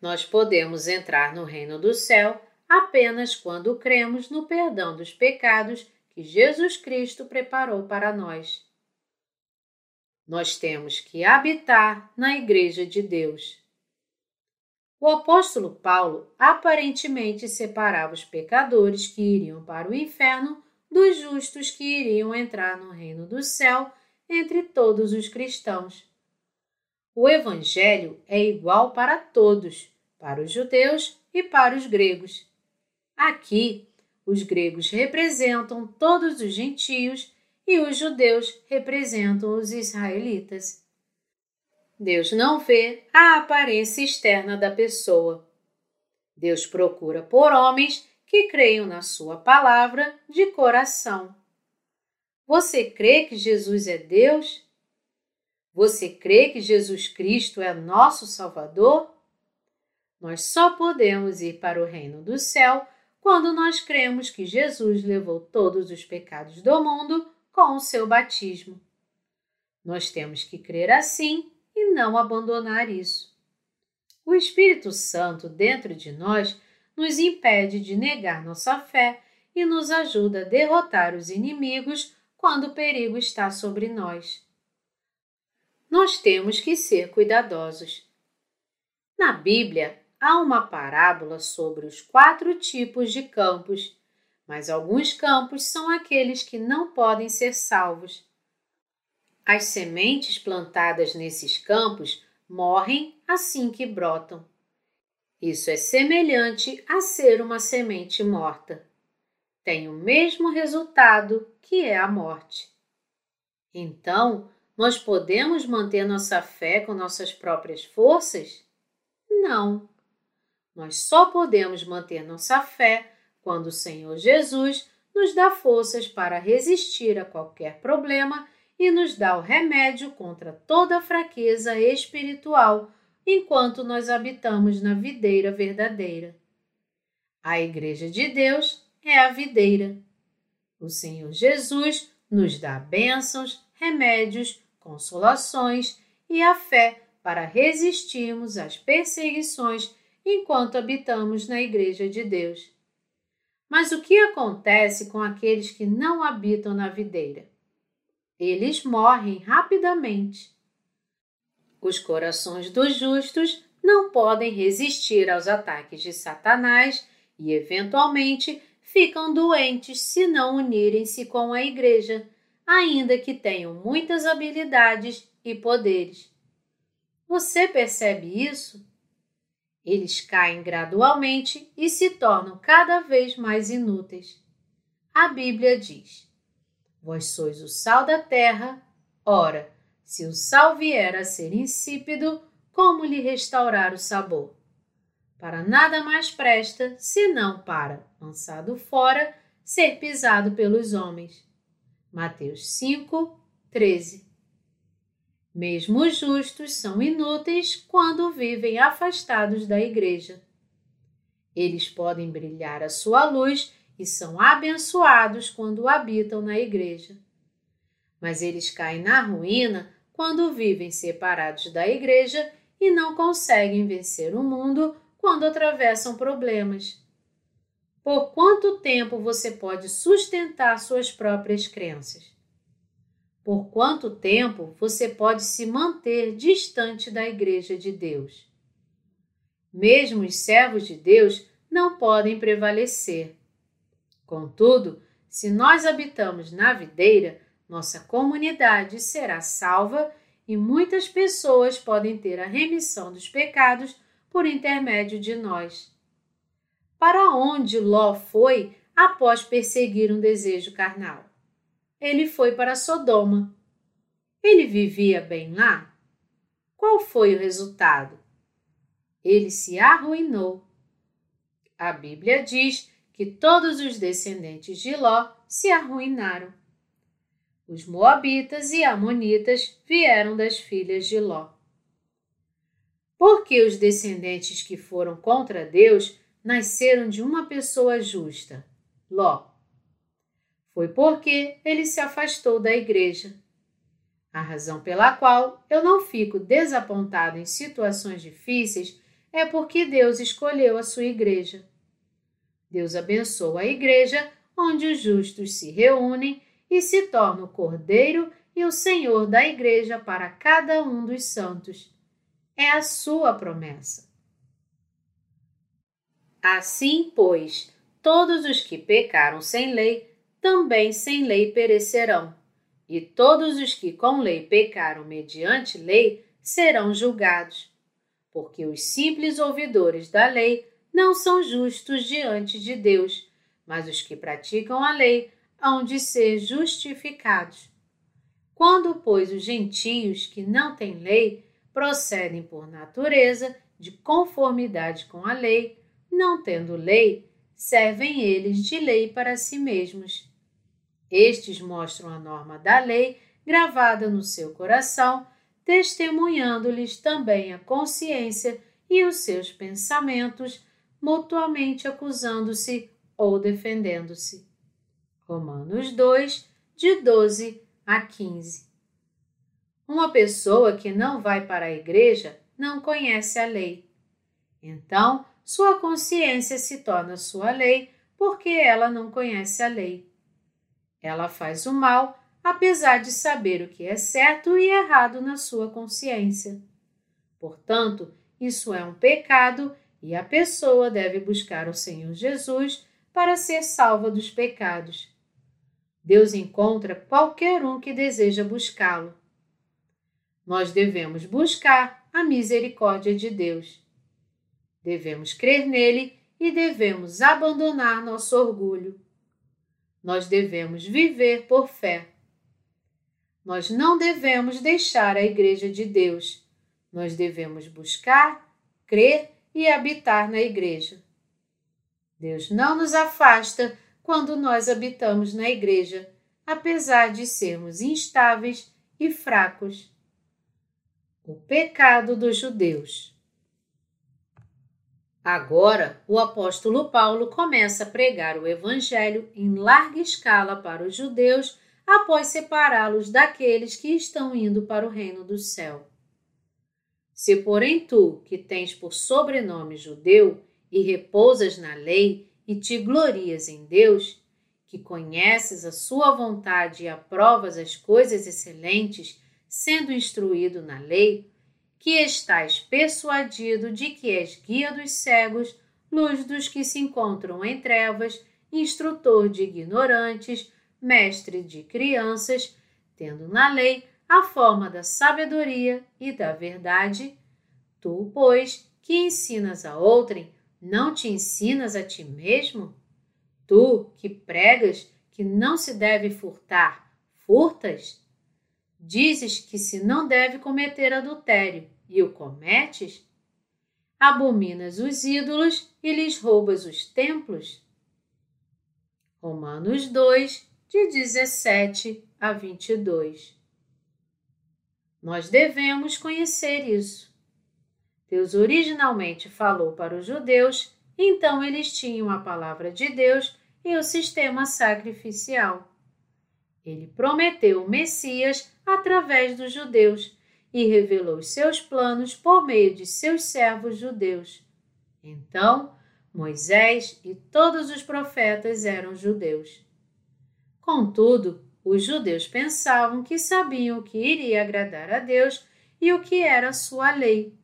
A: Nós podemos entrar no reino do céu apenas quando cremos no perdão dos pecados que Jesus Cristo preparou para nós. Nós temos que habitar na Igreja de Deus. O apóstolo Paulo aparentemente separava os pecadores que iriam para o inferno dos justos que iriam entrar no reino do céu entre todos os cristãos. O Evangelho é igual para todos, para os judeus e para os gregos. Aqui, os gregos representam todos os gentios e os judeus representam os israelitas. Deus não vê a aparência externa da pessoa. Deus procura por homens que creiam na Sua palavra de coração. Você crê que Jesus é Deus? Você crê que Jesus Cristo é nosso Salvador? Nós só podemos ir para o reino do céu quando nós cremos que Jesus levou todos os pecados do mundo com o seu batismo. Nós temos que crer assim e não abandonar isso. O Espírito Santo dentro de nós nos impede de negar nossa fé e nos ajuda a derrotar os inimigos quando o perigo está sobre nós. Nós temos que ser cuidadosos. Na Bíblia, há uma parábola sobre os quatro tipos de campos mas alguns campos são aqueles que não podem ser salvos. As sementes plantadas nesses campos morrem assim que brotam. Isso é semelhante a ser uma semente morta. Tem o mesmo resultado que é a morte. Então, nós podemos manter nossa fé com nossas próprias forças? Não. Nós só podemos manter nossa fé quando o Senhor Jesus nos dá forças para resistir a qualquer problema e nos dá o remédio contra toda fraqueza espiritual enquanto nós habitamos na videira verdadeira. A Igreja de Deus é a videira. O Senhor Jesus nos dá bênçãos, remédios, consolações e a fé para resistirmos às perseguições enquanto habitamos na Igreja de Deus. Mas o que acontece com aqueles que não habitam na videira? Eles morrem rapidamente. Os corações dos justos não podem resistir aos ataques de Satanás e, eventualmente, ficam doentes se não unirem-se com a Igreja, ainda que tenham muitas habilidades e poderes. Você percebe isso? Eles caem gradualmente e se tornam cada vez mais inúteis. A Bíblia diz: Vós sois o sal da terra, ora, se o sal vier a ser insípido, como lhe restaurar o sabor? Para nada mais presta, senão para, lançado fora, ser pisado pelos homens. Mateus 5, 13. Mesmo os justos são inúteis quando vivem afastados da igreja. Eles podem brilhar a sua luz e são abençoados quando habitam na igreja. Mas eles caem na ruína quando vivem separados da igreja e não conseguem vencer o mundo quando atravessam problemas. Por quanto tempo você pode sustentar suas próprias crenças? Por quanto tempo você pode se manter distante da Igreja de Deus? Mesmo os servos de Deus não podem prevalecer. Contudo, se nós habitamos na videira, nossa comunidade será salva e muitas pessoas podem ter a remissão dos pecados por intermédio de nós. Para onde Ló foi após perseguir um desejo carnal? Ele foi para Sodoma. Ele vivia bem lá? Qual foi o resultado? Ele se arruinou. A Bíblia diz que todos os descendentes de Ló se arruinaram. Os Moabitas e Amonitas vieram das filhas de Ló. Porque os descendentes que foram contra Deus nasceram de uma pessoa justa, Ló. Foi porque ele se afastou da igreja. A razão pela qual eu não fico desapontado em situações difíceis é porque Deus escolheu a sua igreja. Deus abençoa a igreja onde os justos se reúnem e se torna o Cordeiro e o Senhor da igreja para cada um dos santos é a sua promessa. Assim, pois, todos os que pecaram sem lei, também sem lei perecerão, e todos os que com lei pecaram mediante lei serão julgados, porque os simples ouvidores da lei não são justos diante de Deus, mas os que praticam a lei hão de ser justificados. Quando, pois, os gentios que não têm lei procedem por natureza de conformidade com a lei, não tendo lei, servem eles de lei para si mesmos. Estes mostram a norma da lei gravada no seu coração, testemunhando-lhes também a consciência e os seus pensamentos, mutuamente acusando-se ou defendendo-se. Romanos 2, de 12 a 15. Uma pessoa que não vai para a igreja não conhece a lei. Então, sua consciência se torna sua lei porque ela não conhece a lei. Ela faz o mal apesar de saber o que é certo e errado na sua consciência. Portanto, isso é um pecado e a pessoa deve buscar o Senhor Jesus para ser salva dos pecados. Deus encontra qualquer um que deseja buscá-lo. Nós devemos buscar a misericórdia de Deus. Devemos crer nele e devemos abandonar nosso orgulho. Nós devemos viver por fé. Nós não devemos deixar a Igreja de Deus. Nós devemos buscar, crer e habitar na Igreja. Deus não nos afasta quando nós habitamos na Igreja, apesar de sermos instáveis e fracos o pecado dos judeus. Agora, o apóstolo Paulo começa a pregar o evangelho em larga escala para os judeus após separá-los daqueles que estão indo para o reino do céu. Se, porém, tu, que tens por sobrenome judeu e repousas na lei e te glorias em Deus, que conheces a sua vontade e aprovas as coisas excelentes sendo instruído na lei, que estás persuadido de que és guia dos cegos, luz dos que se encontram em trevas, instrutor de ignorantes, mestre de crianças, tendo na lei a forma da sabedoria e da verdade, tu, pois, que ensinas a outrem, não te ensinas a ti mesmo? Tu, que pregas que não se deve furtar, furtas? Dizes que se não deve cometer adultério e o cometes? Abominas os ídolos e lhes roubas os templos? Romanos 2, de 17 a 22. Nós devemos conhecer isso. Deus originalmente falou para os judeus, então eles tinham a palavra de Deus e o sistema sacrificial. Ele prometeu o Messias através dos judeus e revelou seus planos por meio de seus servos judeus. Então, Moisés e todos os profetas eram judeus. Contudo, os judeus pensavam que sabiam o que iria agradar a Deus e o que era sua lei,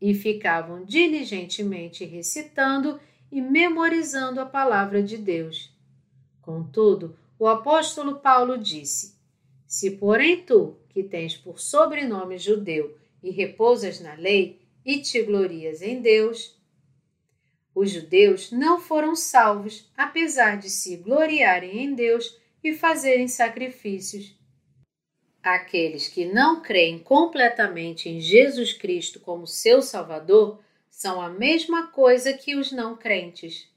A: e ficavam diligentemente recitando e memorizando a palavra de Deus. Contudo, o apóstolo Paulo disse: Se, porém, tu, que tens por sobrenome judeu e repousas na lei e te glorias em Deus, os judeus não foram salvos, apesar de se gloriarem em Deus e fazerem sacrifícios. Aqueles que não creem completamente em Jesus Cristo como seu Salvador são a mesma coisa que os não crentes.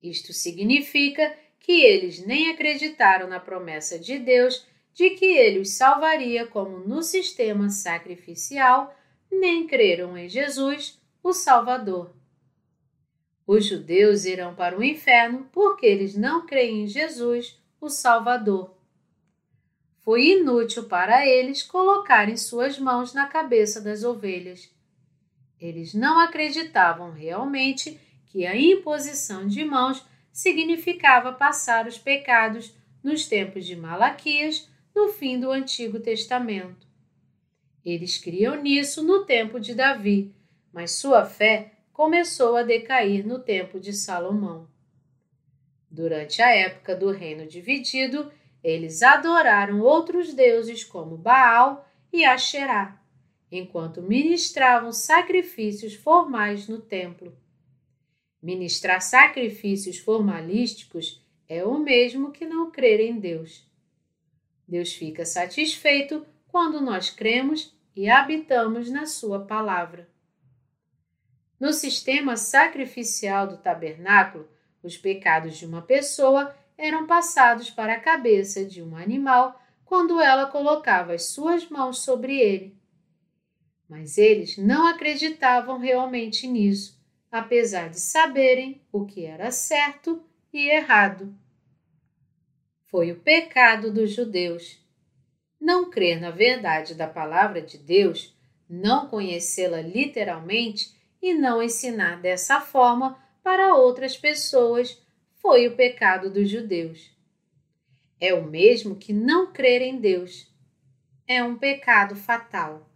A: Isto significa que eles nem acreditaram na promessa de Deus de que ele os salvaria como no sistema sacrificial, nem creram em Jesus, o Salvador. Os judeus irão para o inferno porque eles não creem em Jesus, o Salvador. Foi inútil para eles colocarem suas mãos na cabeça das ovelhas. Eles não acreditavam realmente que a imposição de mãos significava passar os pecados nos tempos de Malaquias, no fim do Antigo Testamento. Eles criam nisso no tempo de Davi, mas sua fé começou a decair no tempo de Salomão. Durante a época do reino dividido, eles adoraram outros deuses como Baal e Asherá, enquanto ministravam sacrifícios formais no templo. Ministrar sacrifícios formalísticos é o mesmo que não crer em Deus. Deus fica satisfeito quando nós cremos e habitamos na Sua palavra. No sistema sacrificial do tabernáculo, os pecados de uma pessoa eram passados para a cabeça de um animal quando ela colocava as suas mãos sobre ele. Mas eles não acreditavam realmente nisso, apesar de saberem o que era certo e errado. Foi o pecado dos judeus. Não crer na verdade da palavra de Deus, não conhecê-la literalmente, e não ensinar dessa forma para outras pessoas foi o pecado dos judeus. É o mesmo que não crer em Deus. É um pecado fatal.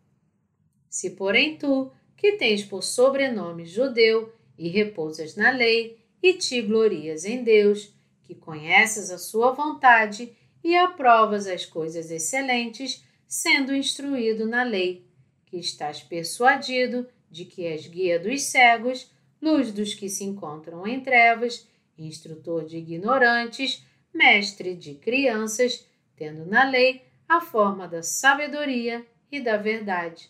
A: Se, porém, tu, que tens por sobrenome judeu e repousas na lei, e te glorias em Deus, que conheces a sua vontade e aprovas as coisas excelentes, sendo instruído na lei, que estás persuadido de que és guia dos cegos, luz dos que se encontram em trevas, instrutor de ignorantes, mestre de crianças, tendo na lei a forma da sabedoria e da verdade.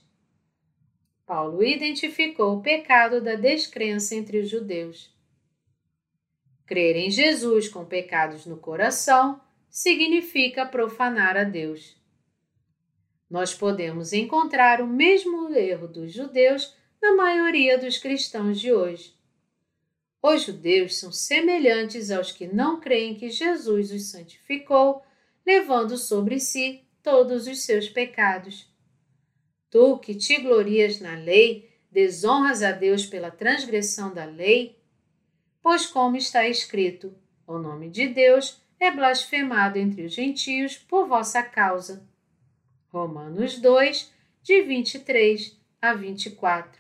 A: Paulo identificou o pecado da descrença entre os judeus. Crer em Jesus com pecados no coração significa profanar a Deus. Nós podemos encontrar o mesmo erro dos judeus na maioria dos cristãos de hoje. Os judeus são semelhantes aos que não creem que Jesus os santificou, levando sobre si todos os seus pecados. Tu que te glorias na lei, desonras a Deus pela transgressão da lei? Pois, como está escrito, o nome de Deus é blasfemado entre os gentios por vossa causa. Romanos 2, de 23 a 24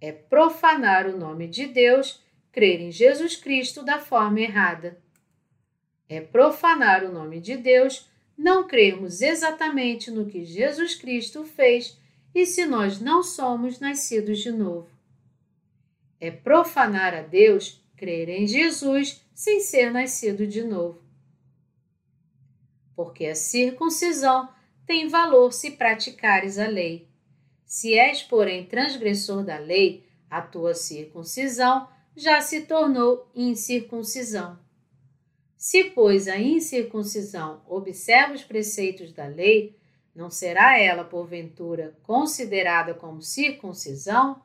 A: é profanar o nome de Deus, crer em Jesus Cristo da forma errada. É profanar o nome de Deus não crermos exatamente no que Jesus Cristo fez e se nós não somos nascidos de novo. É profanar a Deus crer em Jesus sem ser nascido de novo. Porque a circuncisão tem valor se praticares a lei. Se és, porém, transgressor da lei, a tua circuncisão já se tornou incircuncisão. Se, pois, a incircuncisão observa os preceitos da lei, não será ela, porventura, considerada como circuncisão?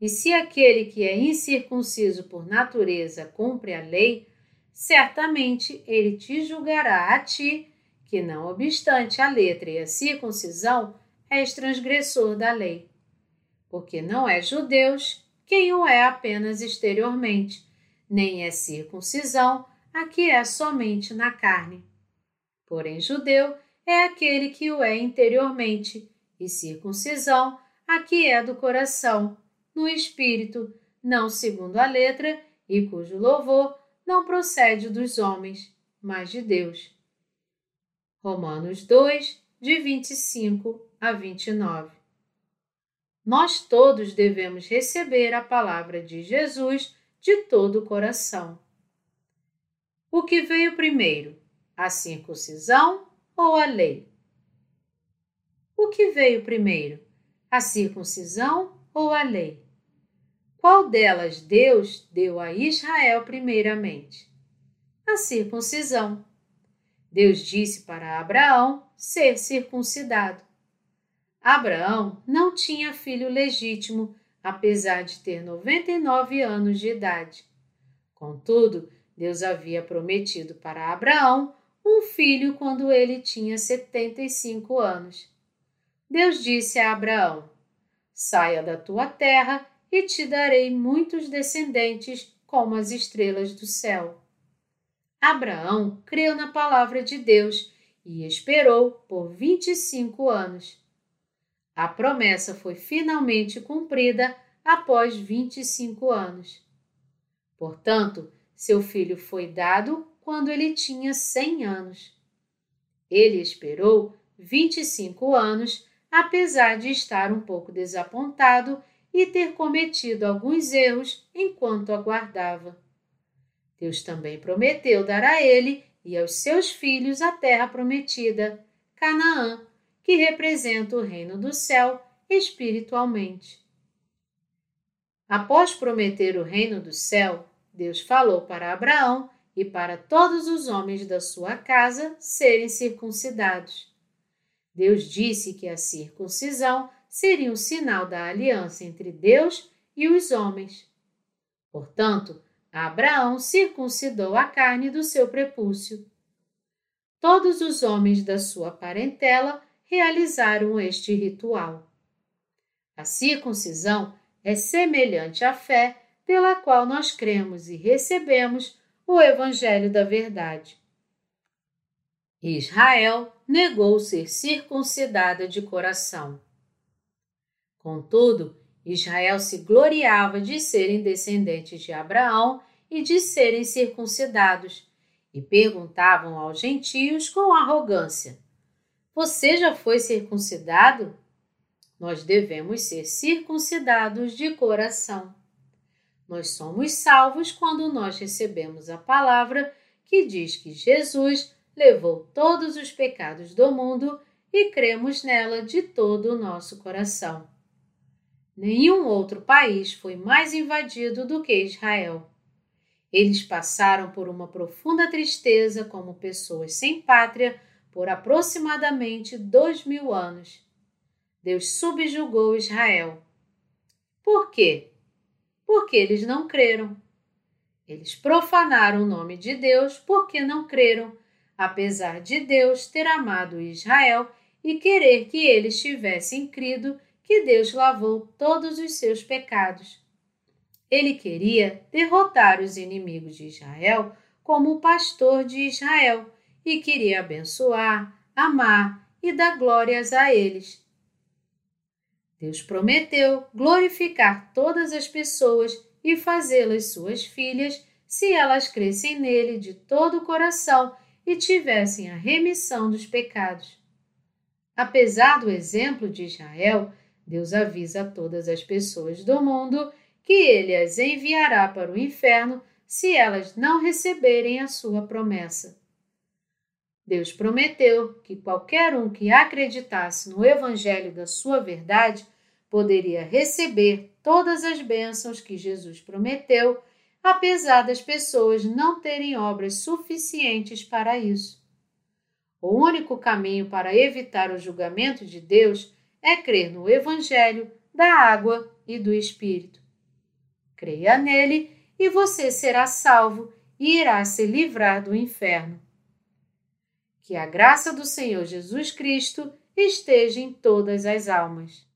A: E se aquele que é incircunciso por natureza cumpre a lei, certamente ele te julgará a ti, que não obstante a letra e a circuncisão, és transgressor da lei. Porque não é judeus quem o é apenas exteriormente, nem é circuncisão a que é somente na carne. Porém, judeu é aquele que o é interiormente, e circuncisão a que é do coração, no espírito, não segundo a letra, e cujo louvor não procede dos homens, mas de Deus. Romanos 2, de 25 a 29. Nós todos devemos receber a palavra de Jesus de todo o coração. O que veio primeiro, a circuncisão ou a lei? O que veio primeiro, a circuncisão ou a lei? Qual delas Deus deu a Israel primeiramente? A circuncisão. Deus disse para Abraão ser circuncidado. Abraão não tinha filho legítimo, apesar de ter 99 anos de idade. Contudo, Deus havia prometido para Abraão um filho quando ele tinha 75 anos. Deus disse a Abraão: Saia da tua terra e te darei muitos descendentes como as estrelas do céu. Abraão creu na palavra de Deus e esperou por 25 anos. A promessa foi finalmente cumprida após 25 anos. Portanto, seu filho foi dado quando ele tinha 100 anos. Ele esperou 25 anos, apesar de estar um pouco desapontado e ter cometido alguns erros enquanto aguardava. Deus também prometeu dar a ele e aos seus filhos a terra prometida, Canaã, que representa o reino do céu espiritualmente. Após prometer o reino do céu, Deus falou para Abraão e para todos os homens da sua casa serem circuncidados. Deus disse que a circuncisão seria um sinal da aliança entre Deus e os homens. Portanto, Abraão circuncidou a carne do seu prepúcio. Todos os homens da sua parentela realizaram este ritual. A circuncisão é semelhante à fé pela qual nós cremos e recebemos o Evangelho da Verdade. Israel negou ser circuncidada de coração. Contudo, Israel se gloriava de serem descendentes de Abraão e de serem circuncidados, e perguntavam aos gentios com arrogância: Você já foi circuncidado? Nós devemos ser circuncidados de coração. Nós somos salvos quando nós recebemos a palavra que diz que Jesus levou todos os pecados do mundo e cremos nela de todo o nosso coração. Nenhum outro país foi mais invadido do que Israel. Eles passaram por uma profunda tristeza como pessoas sem pátria por aproximadamente dois mil anos. Deus subjugou Israel. Por quê? Porque eles não creram. Eles profanaram o nome de Deus porque não creram, apesar de Deus ter amado Israel e querer que eles tivessem crido que Deus lavou todos os seus pecados. Ele queria derrotar os inimigos de Israel como o pastor de Israel e queria abençoar, amar e dar glórias a eles. Deus prometeu glorificar todas as pessoas e fazê-las suas filhas se elas crescem nele de todo o coração e tivessem a remissão dos pecados. Apesar do exemplo de Israel, Deus avisa a todas as pessoas do mundo que ele as enviará para o inferno se elas não receberem a sua promessa. Deus prometeu que qualquer um que acreditasse no Evangelho da sua verdade poderia receber todas as bênçãos que Jesus prometeu, apesar das pessoas não terem obras suficientes para isso. O único caminho para evitar o julgamento de Deus é crer no Evangelho da água e do Espírito. Creia nele e você será salvo e irá se livrar do inferno. Que a graça do Senhor Jesus Cristo esteja em todas as almas.